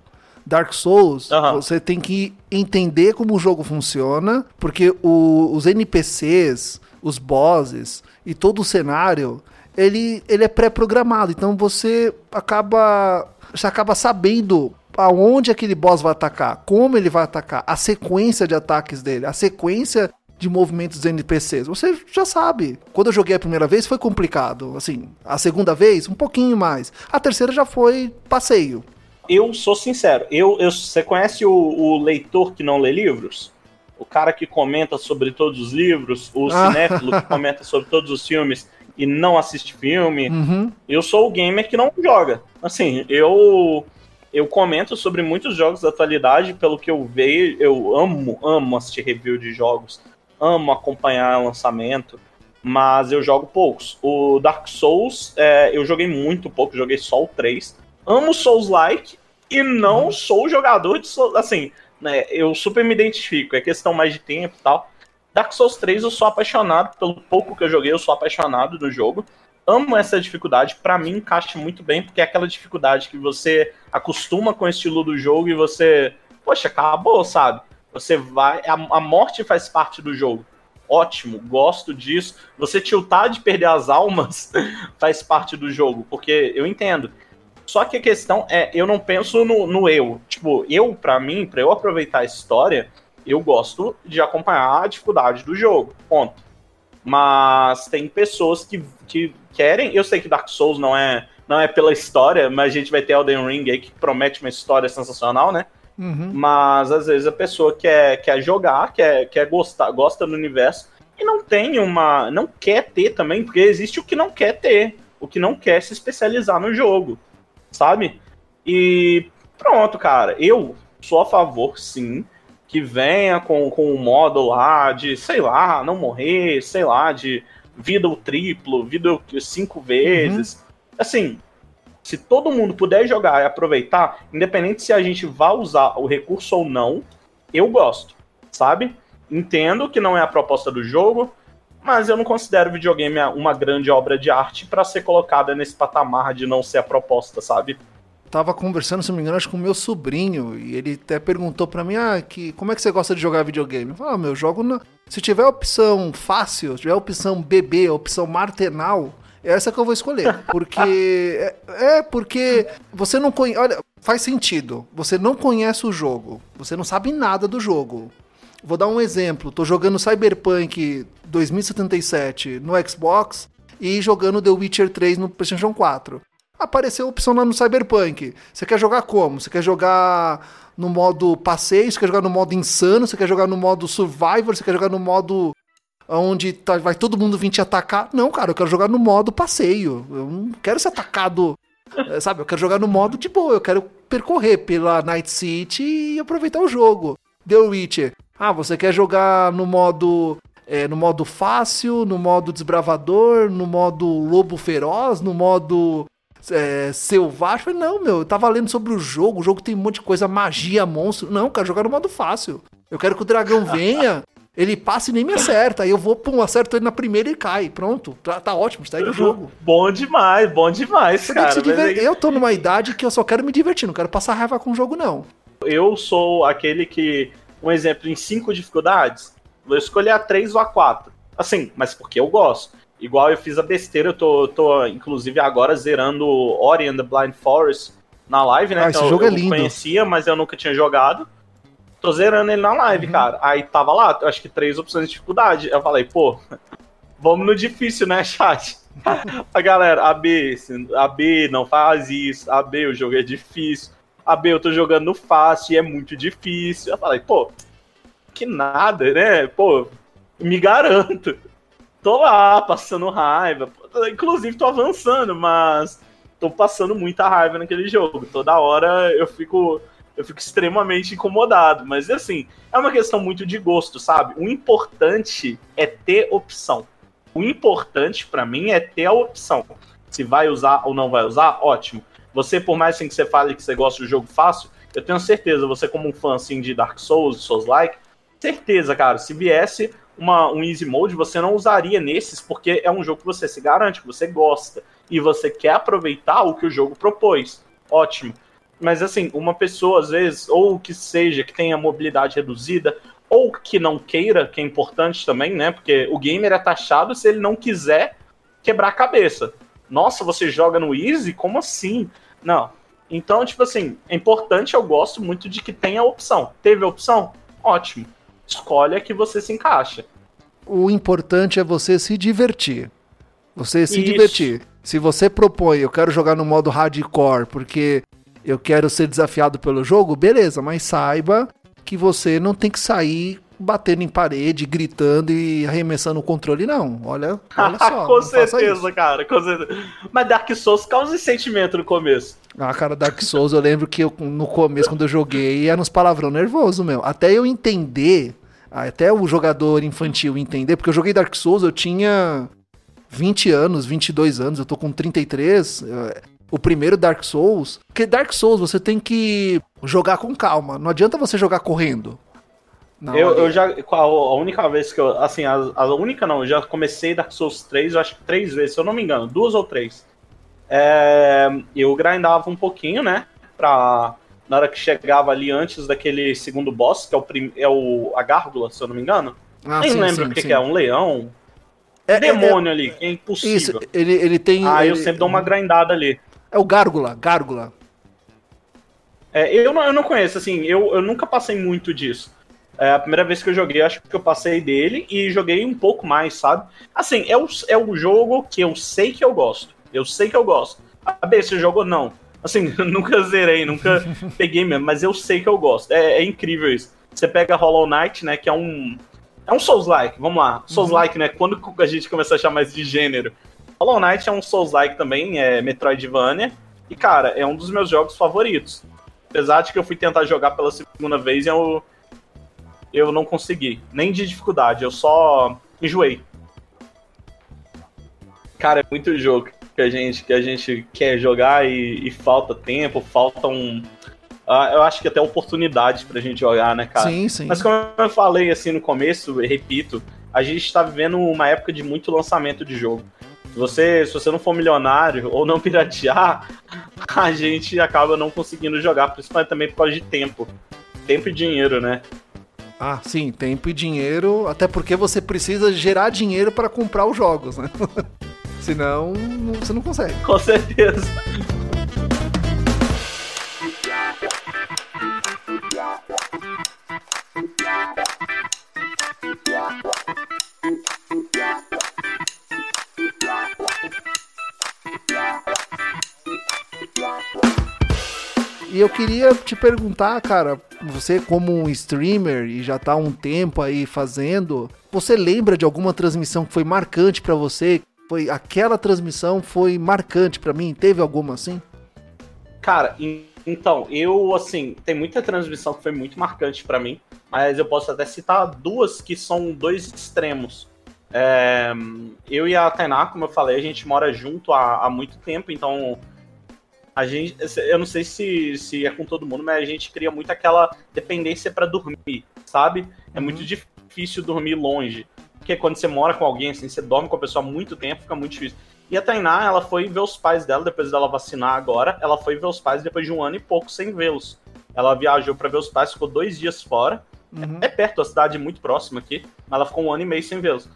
Dark Souls, uhum. você tem que entender como o jogo funciona, porque o, os NPCs, os bosses e todo o cenário, ele, ele é pré-programado. Então você acaba, você acaba sabendo aonde aquele boss vai atacar, como ele vai atacar, a sequência de ataques dele, a sequência de movimentos dos NPCs. Você já sabe. Quando eu joguei a primeira vez foi complicado, assim. A segunda vez um pouquinho mais. A terceira já foi passeio. Eu sou sincero. Eu, eu você conhece o, o leitor que não lê livros? O cara que comenta sobre todos os livros, o ah. cinéfilo que comenta sobre todos os filmes e não assiste filme. Uhum. Eu sou o gamer que não joga. Assim, eu eu comento sobre muitos jogos da atualidade, pelo que eu vejo, eu amo, amo assistir review de jogos, amo acompanhar lançamento, mas eu jogo poucos. O Dark Souls, é, eu joguei muito pouco, joguei só o 3. Amo Souls-like e não uhum. sou jogador de Souls, assim, né, eu super me identifico, é questão mais de tempo e tal. Dark Souls 3 eu sou apaixonado, pelo pouco que eu joguei, eu sou apaixonado do jogo. Amo essa dificuldade, para mim encaixa muito bem, porque é aquela dificuldade que você acostuma com o estilo do jogo e você, poxa, acabou, sabe? Você vai, a, a morte faz parte do jogo. Ótimo, gosto disso. Você tiltar de perder as almas faz parte do jogo, porque eu entendo. Só que a questão é, eu não penso no, no eu. Tipo, eu, para mim, para eu aproveitar a história, eu gosto de acompanhar a dificuldade do jogo, ponto. Mas tem pessoas que, que querem. Eu sei que Dark Souls não é, não é pela história, mas a gente vai ter Elden Ring aí que promete uma história sensacional, né? Uhum. Mas às vezes a pessoa quer, quer jogar, quer, quer gostar, gosta do universo e não tem uma. não quer ter também, porque existe o que não quer ter, o que não quer se especializar no jogo, sabe? E pronto, cara. Eu sou a favor, sim, que venha com, com um modo lá de, sei lá, não morrer, sei lá, de vida o triplo, vida cinco vezes. Uhum. Assim, se todo mundo puder jogar e aproveitar, independente se a gente vai usar o recurso ou não, eu gosto, sabe? Entendo que não é a proposta do jogo, mas eu não considero o videogame uma grande obra de arte para ser colocada nesse patamar de não ser a proposta, sabe? Tava conversando, se não me engano, acho com o meu sobrinho, e ele até perguntou para mim, ah, que, como é que você gosta de jogar videogame? Eu falei, ah, meu, jogo na... Se tiver opção fácil, se tiver opção bebê, opção martenal, é essa que eu vou escolher. Porque. é, é, porque você não conhece. Olha, faz sentido. Você não conhece o jogo. Você não sabe nada do jogo. Vou dar um exemplo. Tô jogando Cyberpunk 2077 no Xbox e jogando The Witcher 3 no PlayStation 4 apareceu a opção lá no Cyberpunk. Você quer jogar como? Você quer jogar no modo passeio? Você quer jogar no modo insano? Você quer jogar no modo survivor? Você quer jogar no modo onde tá, vai todo mundo vir te atacar? Não, cara, eu quero jogar no modo passeio. Eu não quero ser atacado, eh, sabe? Eu quero jogar no modo de boa. Eu quero percorrer pela Night City e aproveitar o jogo. The Witcher. Ah, você quer jogar no modo é, no modo fácil, no modo desbravador, no modo lobo feroz, no modo é, selvagem. Falei, não, meu, eu tava lendo sobre o jogo, o jogo tem um monte de coisa, magia, monstro. Não, quero jogar no modo fácil. Eu quero que o dragão venha Ele passa e nem me acerta. Aí eu vou, pum, acerto ele na primeira e cai. Pronto. Tá, tá ótimo, segue o jogo. Bom demais, bom demais, Você cara. que se diver- é- Eu tô numa idade que eu só quero me divertir, não quero passar raiva com o jogo, não. Eu sou aquele que, um exemplo, em cinco dificuldades, vou escolher a três ou a quatro. Assim, mas porque eu gosto. Igual eu fiz a besteira, eu tô, tô inclusive agora zerando Ori and the Blind Forest na live, né? Ah, esse eu, jogo é eu lindo. conhecia, mas eu nunca tinha jogado. Tô zerando ele na Uhum. live, cara. Aí tava lá, acho que três opções de dificuldade. Eu falei, pô, vamos no difícil, né, chat? A galera, AB, AB não faz isso, AB, o jogo é difícil. AB, eu tô jogando no fácil e é muito difícil. Eu falei, pô, que nada, né? Pô, me garanto. Tô lá, passando raiva. Inclusive, tô avançando, mas tô passando muita raiva naquele jogo. Toda hora eu fico. Eu fico extremamente incomodado. Mas assim, é uma questão muito de gosto, sabe? O importante é ter opção. O importante pra mim é ter a opção. Se vai usar ou não vai usar, ótimo. Você, por mais assim que você fale que você gosta do jogo fácil, eu tenho certeza, você como um fã assim de Dark Souls, Souls-like, certeza, cara, se viesse uma, um easy mode, você não usaria nesses, porque é um jogo que você se garante, que você gosta, e você quer aproveitar o que o jogo propôs. Ótimo. Mas assim, uma pessoa, às vezes, ou que seja, que tenha mobilidade reduzida, ou que não queira, que é importante também, né? Porque o gamer é taxado se ele não quiser quebrar a cabeça. Nossa, você joga no Easy? Como assim? Não. Então, tipo assim, é importante, eu gosto muito de que tenha opção. Teve opção? Ótimo. Escolhe a que você se encaixa. O importante é você se divertir. Você se Isso. divertir. Se você propõe, eu quero jogar no modo hardcore porque eu quero ser desafiado pelo jogo, beleza, mas saiba que você não tem que sair batendo em parede, gritando e arremessando o controle, não. Olha, olha só. com certeza, cara. Com certeza. Mas Dark Souls causa esse sentimento no começo. Ah, cara, Dark Souls, eu lembro que eu, no começo, quando eu joguei, era uns palavrão nervoso, meu. Até eu entender, até o jogador infantil entender, porque eu joguei Dark Souls, eu tinha 20 anos, 22 anos, eu tô com 33. eh, O primeiro Dark Souls. Porque Dark Souls você tem que jogar com calma. Não adianta você jogar correndo. Não, eu, eu já. A, única vez que eu. Assim, a, a única não, eu já comecei Dark Souls 3, eu acho que três vezes, se eu não me engano, duas ou três. É, eu grindava um pouquinho, né? Pra. Na hora que chegava ali antes daquele segundo boss, que é o, prim, é o a gárgula, se eu não me engano. Ah, Nem sim, lembro o que, que é, um leão. É- é- demônio ali, que é é- impossível. Isso, ele, ele tem. Ah, eu sempre dou uma grindada ali. É o Gárgula, Gárgula. É, eu, não, eu não conheço, assim, eu, eu nunca passei muito disso. É a primeira vez que eu joguei, acho que eu passei dele e joguei um pouco mais, sabe? Assim, é o, é o jogo que eu sei que eu gosto. Eu sei que eu gosto. A B, você jogou? Não. Assim, eu nunca zerei, nunca peguei mesmo, mas eu sei que eu gosto. É, é incrível isso. Você pega Hollow Knight, né, que é um... É um Souls-like, vamos lá. Souls-like, né, quando a gente começa a chamar isso de gênero. Hollow Knight é um Souls-like também, é Metroidvania. E, cara, é um dos meus jogos favoritos. Apesar de que eu fui tentar jogar pela segunda vez e eu, eu não consegui. Nem de dificuldade, eu só enjoei. Cara, é muito jogo que a gente, que a gente quer jogar e, e falta tempo, falta um. ah, eu acho que até oportunidade pra gente jogar, né, cara? sim, sim. Mas como eu falei assim no começo, e repito, a gente está vivendo uma época de muito lançamento de jogo. Se você, se você não for milionário ou não piratear, a gente acaba não conseguindo jogar, principalmente também por causa de tempo. Tempo e dinheiro, né? Ah, sim, tempo e dinheiro, até porque você precisa gerar dinheiro para comprar os jogos, né? Senão, não- você não consegue. Com certeza. E eu queria te perguntar, cara, você como um streamer e já tá há um tempo aí fazendo, você lembra de alguma transmissão que foi marcante pra você? Foi aquela transmissão foi marcante pra mim? Teve alguma assim? Cara, então, eu, assim, tem muita transmissão que foi muito marcante pra mim, mas eu posso até citar duas que são dois extremos. É, eu e a Tainá, como eu falei, a gente mora junto há, há muito tempo, então a gente, eu não sei se, se é com todo mundo, mas a gente cria muito aquela dependência pra dormir, sabe? É muito difícil dormir longe. Porque quando você mora com alguém, assim, você dorme com a pessoa há muito tempo, fica muito difícil. E a Tainá, ela foi ver os pais dela, depois dela vacinar agora, ela foi ver os pais depois de um ano e pouco sem vê-los. Ela viajou para ver os pais, ficou dois dias fora. Uhum. É, é perto, a cidade é muito próxima aqui, mas ela ficou um ano e meio sem vê-los.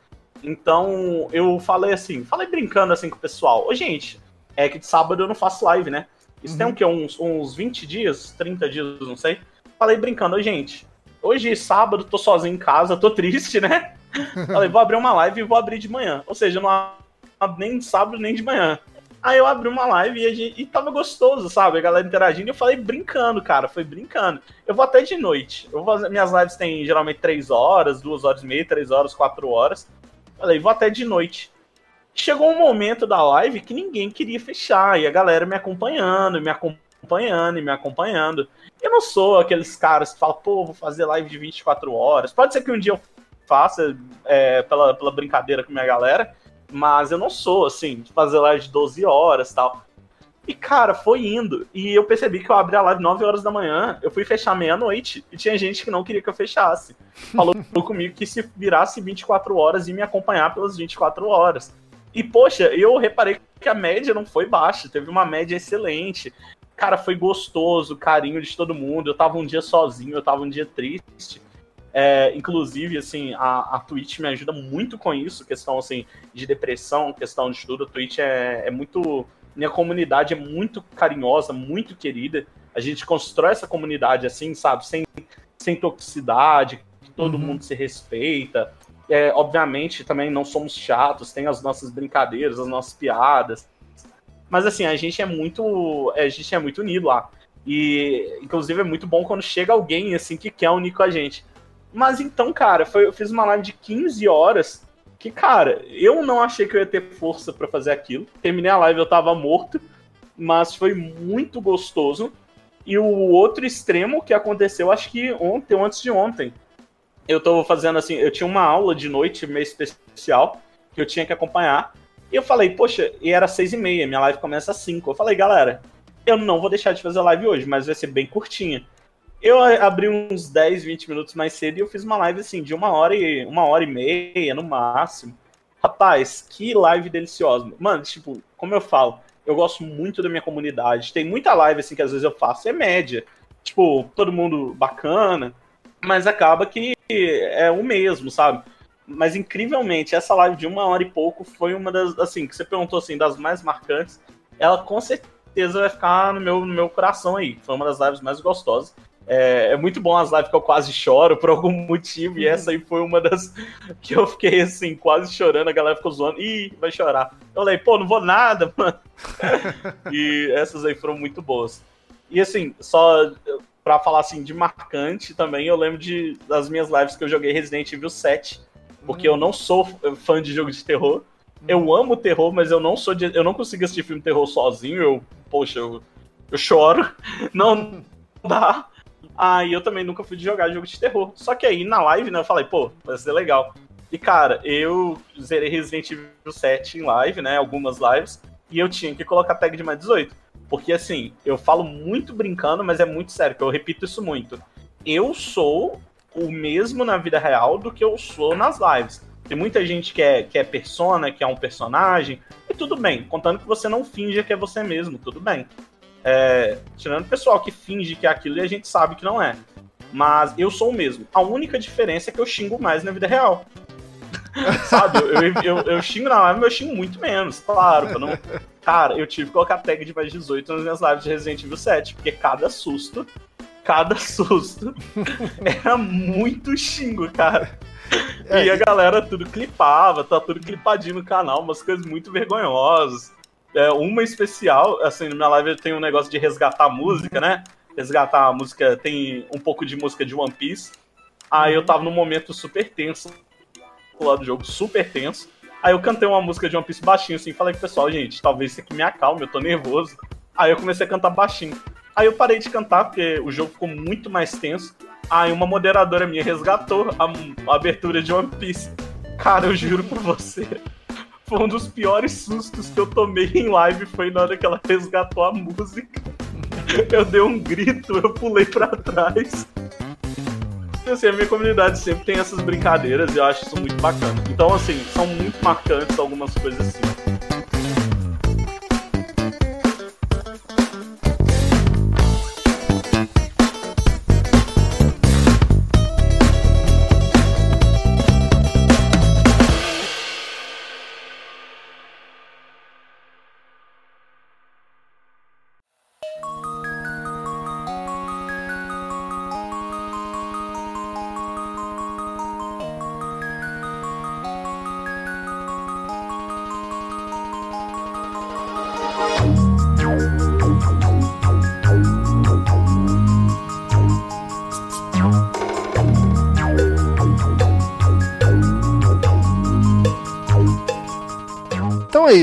Então, eu falei assim, falei brincando assim com o pessoal. Ô, gente, é que de sábado eu não faço live, né? Isso uhum. tem o quê? Uns, uns 20 dias, 30 dias, não sei. Falei brincando, gente, hoje sábado, tô sozinho em casa, tô triste, né? falei, vou abrir uma live e vou abrir de manhã. Ou seja, não abro nem de sábado nem de manhã. Aí eu abri uma live e, gente, e tava gostoso, sabe? A galera interagindo e eu falei brincando, cara. Foi brincando. Eu vou até de noite. Eu vou, minhas lives têm geralmente 3 horas, 2 horas e meia, 3 horas, 4 horas. Falei, vou até de noite. Chegou um momento da live que ninguém queria fechar, e a galera me acompanhando, me acompanhando e me acompanhando. Eu não sou aqueles caras que falam, pô, vou fazer live de 24 horas. Pode ser que um dia eu faça é, pela, pela brincadeira com minha galera, mas eu não sou, assim, de fazer live de 12 horas tal. E, cara, foi indo. E eu percebi que eu abri a live 9 horas da manhã, eu fui fechar meia-noite, e tinha gente que não queria que eu fechasse. Falou comigo que se virasse 24 horas e me acompanhar pelas 24 horas. E, poxa, eu reparei que a média não foi baixa, teve uma média excelente. Cara, foi gostoso, carinho de todo mundo. Eu tava um dia sozinho, eu tava um dia triste. É, inclusive, assim, a, a Twitch me ajuda muito com isso, questão, assim, de depressão, questão de tudo. A Twitch é, é muito minha comunidade é muito carinhosa, muito querida. A gente constrói essa comunidade assim, sabe? Sem, sem toxicidade, que todo uhum. mundo se respeita. É, obviamente, também não somos chatos, tem as nossas brincadeiras, as nossas piadas. Mas assim, a gente é muito. A gente é muito unido lá. E, inclusive, é muito bom quando chega alguém assim que quer unir com a gente. Mas então, cara, foi, eu fiz uma live de 15 horas que, cara, eu não achei que eu ia ter força para fazer aquilo. Terminei a live, eu tava morto, mas foi muito gostoso. E o outro extremo que aconteceu, acho que ontem ou antes de ontem. Eu tô fazendo assim, eu tinha uma aula de noite meio especial que eu tinha que acompanhar. E eu falei, poxa, e era seis e meia, minha live começa às cinco. Eu falei, galera, eu não vou deixar de fazer live hoje, mas vai ser bem curtinha. Eu abri uns 10, 20 minutos mais cedo e eu fiz uma live assim, de uma hora e uma hora e meia no máximo. Rapaz, que live deliciosa. Mano, tipo, como eu falo, eu gosto muito da minha comunidade. Tem muita live assim que às vezes eu faço, é média. Tipo, todo mundo bacana, mas acaba que é o mesmo, sabe? Mas incrivelmente, essa live de uma hora e pouco foi uma das, assim, que você perguntou assim, das mais marcantes. Ela com certeza vai ficar no meu, no meu coração aí. Foi uma das lives mais gostosas. É, é, muito bom as lives que eu quase choro por algum motivo, e essa aí foi uma das que eu fiquei assim, quase chorando, a galera ficou zoando, ih, vai chorar. Eu falei, pô, não vou nada, mano. e essas aí foram muito boas. E assim, só pra falar assim de marcante também, eu lembro de, das minhas lives que eu joguei Resident Evil 7, porque hum. eu não sou fã de jogo de terror. Eu amo terror, mas eu não sou de, eu não consigo assistir filme terror sozinho. Eu, poxa, eu, eu choro. Não dá. Aí eu também nunca fui de jogar jogo de terror. Só que aí na live, né, eu falei, pô, vai ser legal. E cara, eu zerei Resident Evil 7 em live, né, algumas lives, e eu tinha que colocar tag de mais 18. Porque assim, eu falo muito brincando, mas é muito sério, que eu repito isso muito. Eu sou o mesmo na vida real do que eu sou nas lives. Tem muita gente que é, que é persona, que é um personagem, e tudo bem, contando que você não finja que é você mesmo, tudo bem. É, tirando o pessoal que finge que é aquilo e a gente sabe que não é. Mas eu sou o mesmo. A única diferença é que eu xingo mais na vida real. Sabe? Eu, eu, eu, xingo na live, mas eu xingo muito menos, claro. Pra não... Cara, eu tive que colocar tag de mais 18 nas minhas lives de Resident Evil 7, porque cada susto, cada susto era muito xingo, cara. É, e a galera tudo clipava, tá tudo clipadinho no canal, umas coisas muito vergonhosas. É, uma especial, assim, na minha live tem um negócio de resgatar música, né? Resgatar a música, tem um pouco de música de One Piece. Aí eu tava num momento super tenso lá do jogo, super tenso. Aí eu cantei uma música de One Piece baixinho, assim, falei pro pessoal, gente, talvez isso aqui me acalme, eu tô nervoso. Aí eu comecei a cantar baixinho. Aí eu parei de cantar, porque o jogo ficou muito mais tenso. Aí uma moderadora minha resgatou a, a abertura de One Piece. Cara, eu juro pra você, foi um dos piores sustos que eu tomei em live foi na hora que ela resgatou a música. Eu dei um grito, eu pulei para trás. Assim, a minha comunidade sempre tem essas brincadeiras e eu acho isso muito bacana. Então, assim, são muito marcantes algumas coisas assim.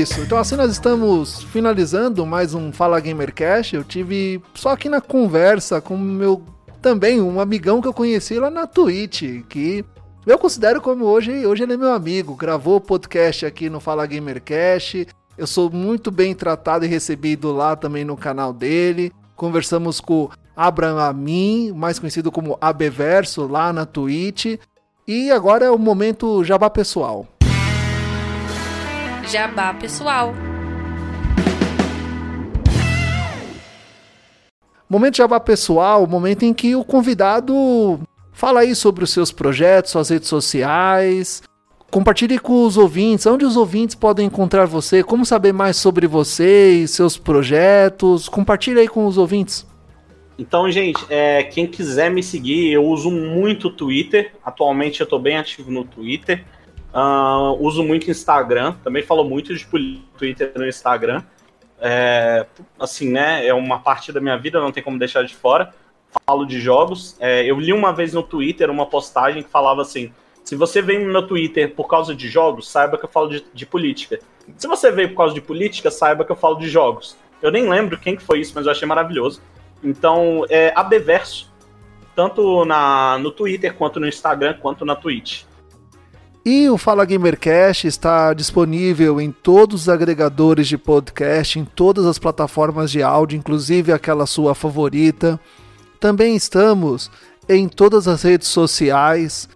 Isso. Então assim nós estamos finalizando mais um Fala Gamercast. Eu tive só aqui na conversa com meu também um amigão que eu conheci lá na Twitch, que eu considero como hoje, hoje ele é meu amigo, gravou podcast aqui no Fala Gamercast. Eu sou muito bem tratado e recebido lá também no canal dele. Conversamos com Abraham Amin, mais conhecido como Abeverso, lá na Twitch. E agora é o momento jabá pessoal. Jabá pessoal. Momento jabá pessoal, momento em que o convidado fala aí sobre os seus projetos, suas redes sociais. Compartilhe com os ouvintes, onde os ouvintes podem encontrar você, como saber mais sobre você e seus projetos. Compartilhe aí com os ouvintes. Então, gente, é, quem quiser me seguir, eu uso muito o Twitter. Atualmente eu estou bem ativo no Twitter. Uh, uso muito Instagram, também falo muito de Twitter no Instagram. É, assim, né? É uma parte da minha vida, não tem como deixar de fora. Falo de jogos. É, eu li uma vez no Twitter uma postagem que falava assim: se você vem no meu Twitter por causa de jogos, saiba que eu falo de, de política. Se você veio por causa de política, saiba que eu falo de jogos. Eu nem lembro quem que foi isso, mas eu achei maravilhoso. Então, é Abeverso, tanto na, no Twitter, quanto no Instagram, quanto na Twitch. E o Fala Gamercast está disponível em todos os agregadores de podcast, em todas as plataformas de áudio, inclusive aquela sua favorita. Também estamos em todas as redes sociais.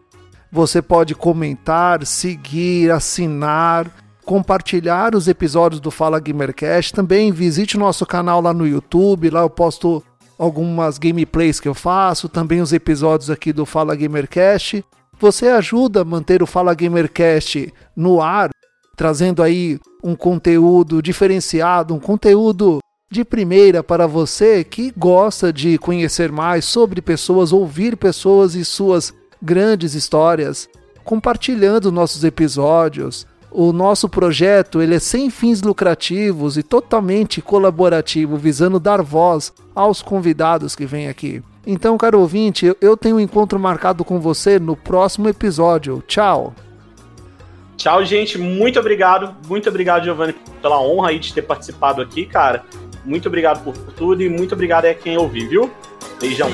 Você pode comentar, seguir, assinar, compartilhar os episódios do Fala Gamercast. Também visite o nosso canal lá no YouTube, lá eu posto algumas gameplays que eu faço, também os episódios aqui do Fala Gamercast. Você ajuda a manter o Fala Gamercast no ar, trazendo aí um conteúdo diferenciado, um conteúdo de primeira para você que gosta de conhecer mais sobre pessoas, ouvir pessoas e suas grandes histórias, compartilhando nossos episódios. O nosso projeto ele é sem fins lucrativos e totalmente colaborativo, visando dar voz aos convidados que vêm aqui. Então, caro ouvinte, eu tenho um encontro marcado com você no próximo episódio. Tchau! Tchau, gente. Muito obrigado. Muito obrigado, Giovanni, pela honra aí de ter participado aqui, cara. Muito obrigado por tudo e muito obrigado a quem ouviu, viu? Beijão.